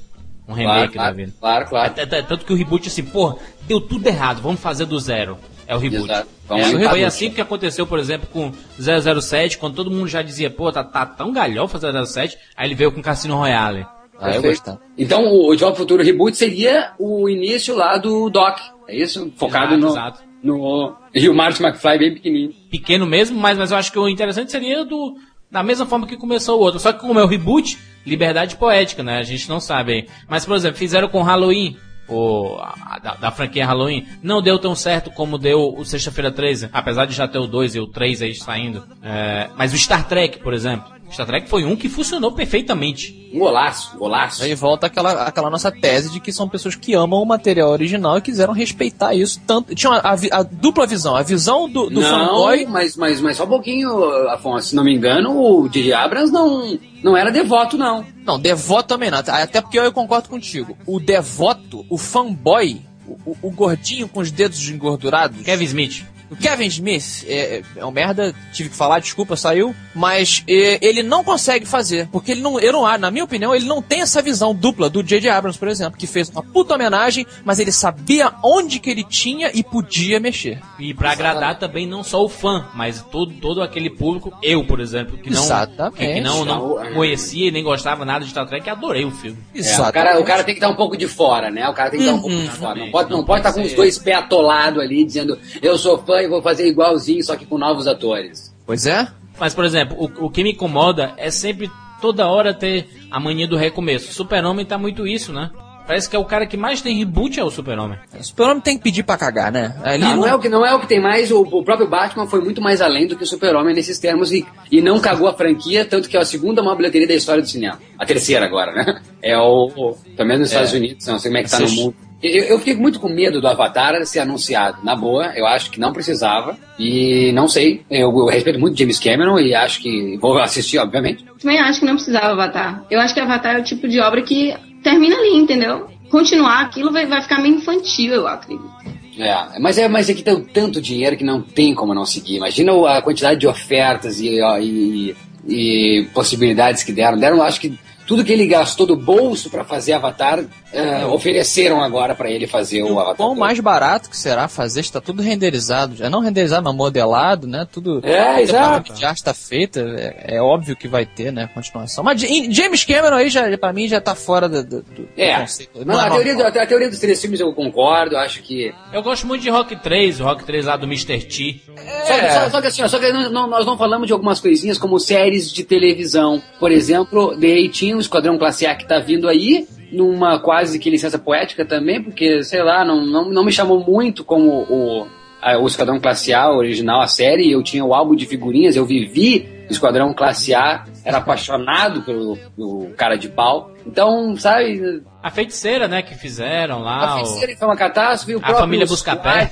um Claro, remake da claro, vida. claro, claro. É, é, Tanto que o reboot, assim, pô, deu tudo errado, vamos fazer do zero. É o reboot. Exato. É, foi assim que aconteceu, por exemplo, com 007, quando todo mundo já dizia, pô, tá, tá tão galhofa 007, aí ele veio com Cassino Royale. Ah, eu gostava. Então o De Volta Futuro reboot seria o início lá do Doc, é isso? Focado Exato, no, exato. no... E o Marty McFly bem pequenininho. Pequeno mesmo, mas, mas eu acho que o interessante seria do da mesma forma que começou o outro. Só que como é o reboot, liberdade poética, né? A gente não sabe aí. Mas, por exemplo, fizeram com Halloween, o, a- da, da franquia Halloween. Não deu tão certo como deu o Sexta-feira 13, apesar de já ter o 2 e o 3 aí saindo. É, mas o Star Trek, por exemplo. Star Trek foi um que funcionou perfeitamente. Um golaço, um golaço. Aí volta aquela, aquela nossa tese de que são pessoas que amam o material original e quiseram respeitar isso tanto. Tinha a, vi- a dupla visão, a visão do, do não, fanboy. mas, mas, mas só um pouquinho, Afonso. Se não me engano, o J.J. Abrams não, não era devoto, não. Não, devoto também não. Até porque eu concordo contigo. O devoto, o fanboy, o, o- o gordinho com os dedos engordurados. Kevin Smith. O Kevin Smith é, é- é um merda, tive que falar, desculpa, saiu. Mas é, ele não consegue fazer. Porque ele não, eu não, na minha opinião, ele não tem essa visão dupla do J.J. Abrams, por exemplo, que fez uma puta homenagem, mas ele sabia onde que ele tinha e podia mexer. E pra agradar também não só o fã, mas todo, todo aquele público, eu, por exemplo, que não, Exatamente. que, que não, não conhecia e nem gostava nada de Star Trek, adorei o filme. É, o, cara, o cara tem que estar um pouco de fora, né? O cara tem que estar um pouco de fora. Não pode, não pode estar com os dois pés atolados ali, dizendo eu sou fã e vou fazer igualzinho, só que com novos atores. Pois é? Mas, por exemplo, o, o que me incomoda é sempre toda hora ter a mania do recomeço. O Super-Homem tá muito isso, né? Parece que é o cara que mais tem reboot é o Super-Homem. O super-homem tem que pedir pra cagar, né? Ali Não, não é o que, não é o que tem mais. O, o próprio Batman foi muito mais além do que o Super-Homem nesses termos e, e não cagou a franquia, tanto que é a segunda maior bilheteria da história do cinema. A terceira agora, né? É o. o pelo menos nos Estados Unidos, não sei como é que tá no Assiste. mundo. Eu, eu fiquei muito com medo do Avatar ser anunciado. Na boa, eu acho que não precisava. E não sei. Eu, eu respeito muito James Cameron e acho que. Vou assistir, obviamente. Também acho que não precisava Avatar. Eu acho que Avatar é o tipo de obra que termina ali, entendeu? Continuar aquilo vai, vai ficar meio infantil, eu acredito. É, mas é, mas é que tem tanto dinheiro que não tem como não seguir. Imagina a quantidade de ofertas e, e, e possibilidades que deram. Deram, acho que, tudo que ele gastou do bolso para fazer Avatar, é, ofereceram agora para ele fazer o Avatar. Quão mais barato que será fazer, está tudo renderizado. Já não renderizado, mas modelado, né? Tudo. É, exato. arte está feita. É, é óbvio que vai ter, né? Continuação. Mas James Cameron aí, já, pra mim, já tá fora do, do, do É, conceito. não, a, teoria, do- a teoria dos três filmes eu concordo, acho que Eu gosto muito de Rock 3, o Rock 3 lá do Mr. T. Só que, só, só que assim, ó, só que não- não- nós não falamos de algumas coisinhas como séries de televisão. Por exemplo, The A-Team, o Esquadrão Classe A que tá vindo aí, numa quase que licença poética também, porque, sei lá, não, não, não me chamou muito como o, a- o Esquadrão Classe A original, a série. Eu tinha o álbum de figurinhas, eu vivi Esquadrão Classe A, era apaixonado pelo, pelo cara de pau. Então, sabe, A feiticeira, né, que fizeram lá. a o- feiticeira foi uma catástrofe, o A família Buscapé.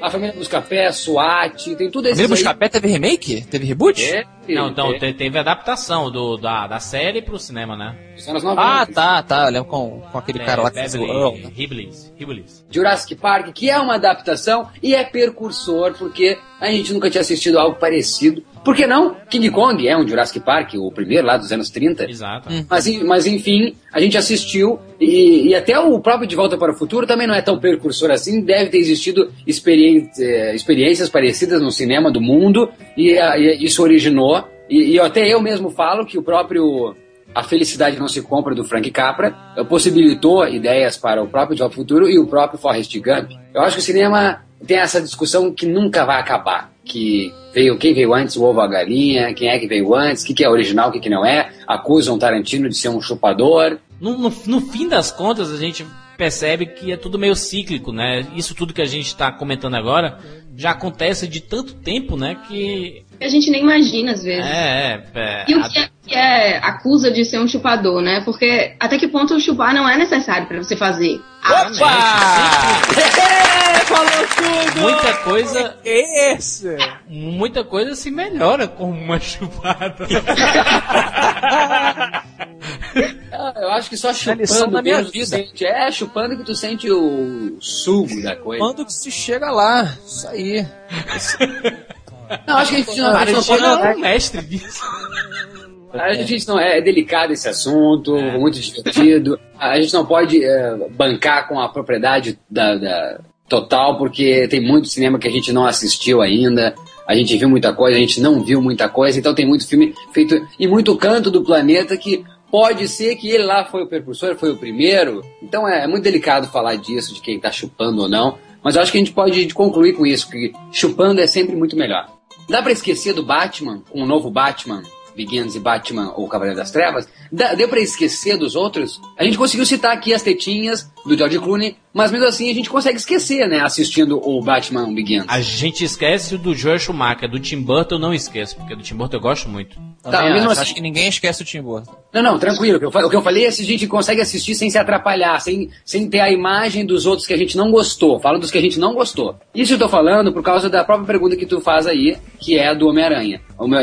A família Buscapé, SWAT, tem tudo isso. Família Buscapé teve remake? Teve reboot? É, Não, então, é. te- teve adaptação do, da, da série pro cinema, né? Dos anos 90. Ah, tá, tá. Eu lembro com, com aquele cara lá que fez o. Hibbles. Jurassic Park, que é uma adaptação e é percursor, porque a gente nunca tinha assistido algo parecido. Por que não? King Kong é um Jurassic Park, o primeiro lá dos anos 30. Exato. Mas, en- mas enfim, a gente assistiu e, e até o próprio De Volta para o Futuro também não é tão percursor assim. Deve ter existido experi- eh, experiências parecidas no cinema do mundo e, e isso originou. E, e até eu mesmo falo que o próprio A Felicidade Não Se Compra do Frank Capra eh, possibilitou ideias para o próprio De Volta para o Futuro e o próprio Forrest Gump. Eu acho que o cinema tem essa discussão que nunca vai acabar. Que veio quem veio antes, o ovo a galinha, quem é que veio antes, o que, que é original, o que, que não é. Acusam Tarantino de ser um chupador. No, no, no fim das contas, a gente percebe que é tudo meio cíclico, né? Isso tudo que a gente está comentando agora já acontece de tanto tempo, né? Que. A gente nem imagina às vezes. É, é. é E o a- que é, que é- acusa de ser um chupador, né? Porque até que ponto o chupar não é necessário pra você fazer? Falou tudo! Muita coisa. Esse! Muita coisa se melhora com uma chupada. Eu acho que só É a lição chupando da minha vida. sente- É, chupando que tu sente o sugo da coisa. Quando que se chega lá? Isso aí. Não, acho que a gente não, a gente não é pode... um mestre disso. A gente não é, é delicado esse assunto, muito divertido. A gente não pode é, bancar com a propriedade da, da- total, porque tem muito cinema que a gente não assistiu ainda. A gente viu muita coisa, a gente não viu muita coisa, então tem muito filme feito em muito canto do planeta que pode ser que ele lá foi o precursor, foi o primeiro. Então é, é muito delicado falar disso, de quem tá chupando ou não. Mas eu acho que a gente pode concluir com isso, que chupando é sempre muito melhor. Dá pra esquecer do Batman, com o novo Batman, Begins e Batman ou Cavaleiro das Trevas? Deu pra esquecer dos outros? A gente conseguiu citar aqui as tetinhas do George Clooney, mas mesmo assim a gente consegue esquecer, né? Assistindo o Batman Begins. A gente esquece do Joel Schumacher, do Tim Burton eu não esqueço, porque do Tim Burton eu gosto muito. Também Tá, mesmo acho. assim- Acho que ninguém esquece o Tim Burton. Não, não, tranquilo. O que eu, falei é se a gente consegue assistir sem se atrapalhar, sem, sem ter a imagem dos outros que a gente não gostou. Falo dos que a gente não gostou. Isso eu tô falando por causa da própria pergunta que tu faz aí, que é a do Homem-Aranha.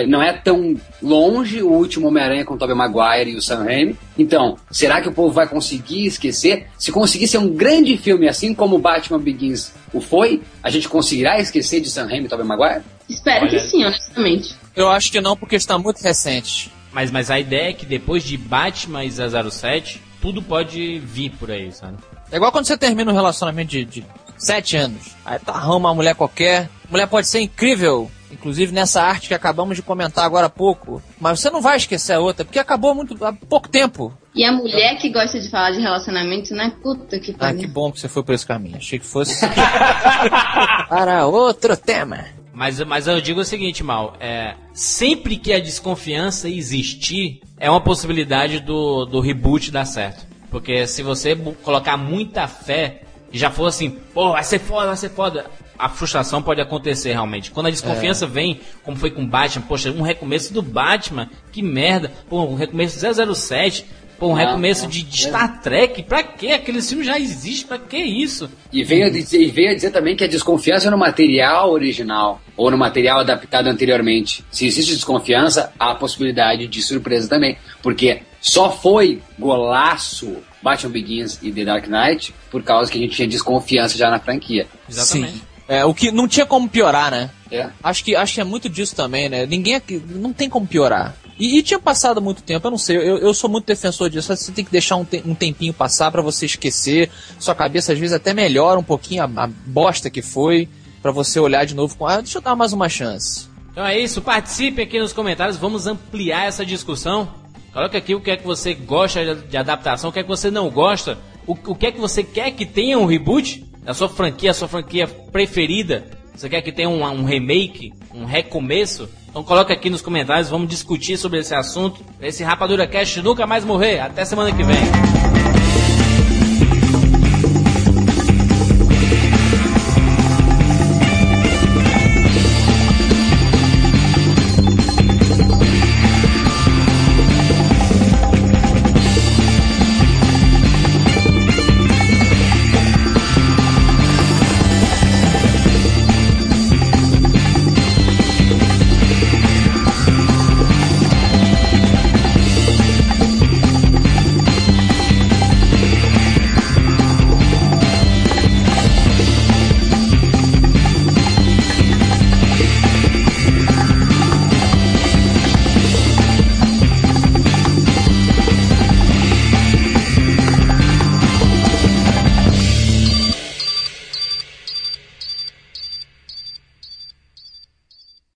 Não é tão longe o último Homem-Aranha com o Tobey Maguire e o Sam Raimi. Então, será que o povo vai conseguir esquecer? Se conseguir ser um grande filme, assim como Batman Begins o foi, a gente conseguirá esquecer de Sam Raimi e Tobey Maguire? Espero que Olha. sim, honestamente. Eu acho que não, porque está muito recente. Mas, mas a ideia é que depois de Batman e 007, tudo pode vir por aí, sabe? É igual quando você termina um relacionamento de, de sete anos. Aí tu arruma uma mulher qualquer. A mulher pode ser incrível. Inclusive nessa arte que acabamos de comentar agora há pouco. Mas você não vai esquecer a outra, porque acabou muito, há pouco tempo. E a mulher que gosta de falar de relacionamento, né? Puta que Ah, pariu. que bom que você foi por esse caminho. Achei que fosse. Para outro tema. Mas, mas eu digo o seguinte, Mal, é, sempre que a desconfiança existir, é uma possibilidade do, do reboot dar certo. Porque se você colocar muita fé e já for assim, pô, vai ser foda, vai ser foda, a frustração pode acontecer realmente. Quando a desconfiança vem, como foi com Batman, poxa, um recomeço do Batman, que merda, pô, um recomeço 007, pô, um Não, recomeço de, de é. Star Trek, pra quê? Aqueles filmes já existem, pra que isso? E veio, a dizer, e veio a dizer também que a desconfiança é no material original ou no material adaptado anteriormente. Se existe desconfiança, há a possibilidade de surpresa também. Porque só foi golaço Batman Begins e The Dark Knight por causa que a gente tinha desconfiança já na franquia. Exatamente. Sim. É, o que não tinha como piorar, né? É. Acho que, acho que é muito disso também, né? Ninguém aqui. Não tem como piorar. E, e tinha passado muito tempo, eu não sei, eu, eu sou muito defensor disso. Você tem que deixar um, te, um tempinho passar para você esquecer. Sua cabeça às vezes até melhora um pouquinho a, a bosta que foi, para você olhar de novo com, ah, deixa eu dar mais uma chance. Então é isso, participe aqui nos comentários, vamos ampliar essa discussão. Coloca aqui o que é que você gosta de adaptação, o que é que você não gosta, o, o que é que você quer que tenha um reboot da sua franquia, a sua franquia preferida. Você quer que tenha um, um remake, um recomeço? Então coloca aqui nos comentários, vamos discutir sobre esse assunto. Esse Rapadura Cast nunca mais morrer. Até semana que vem.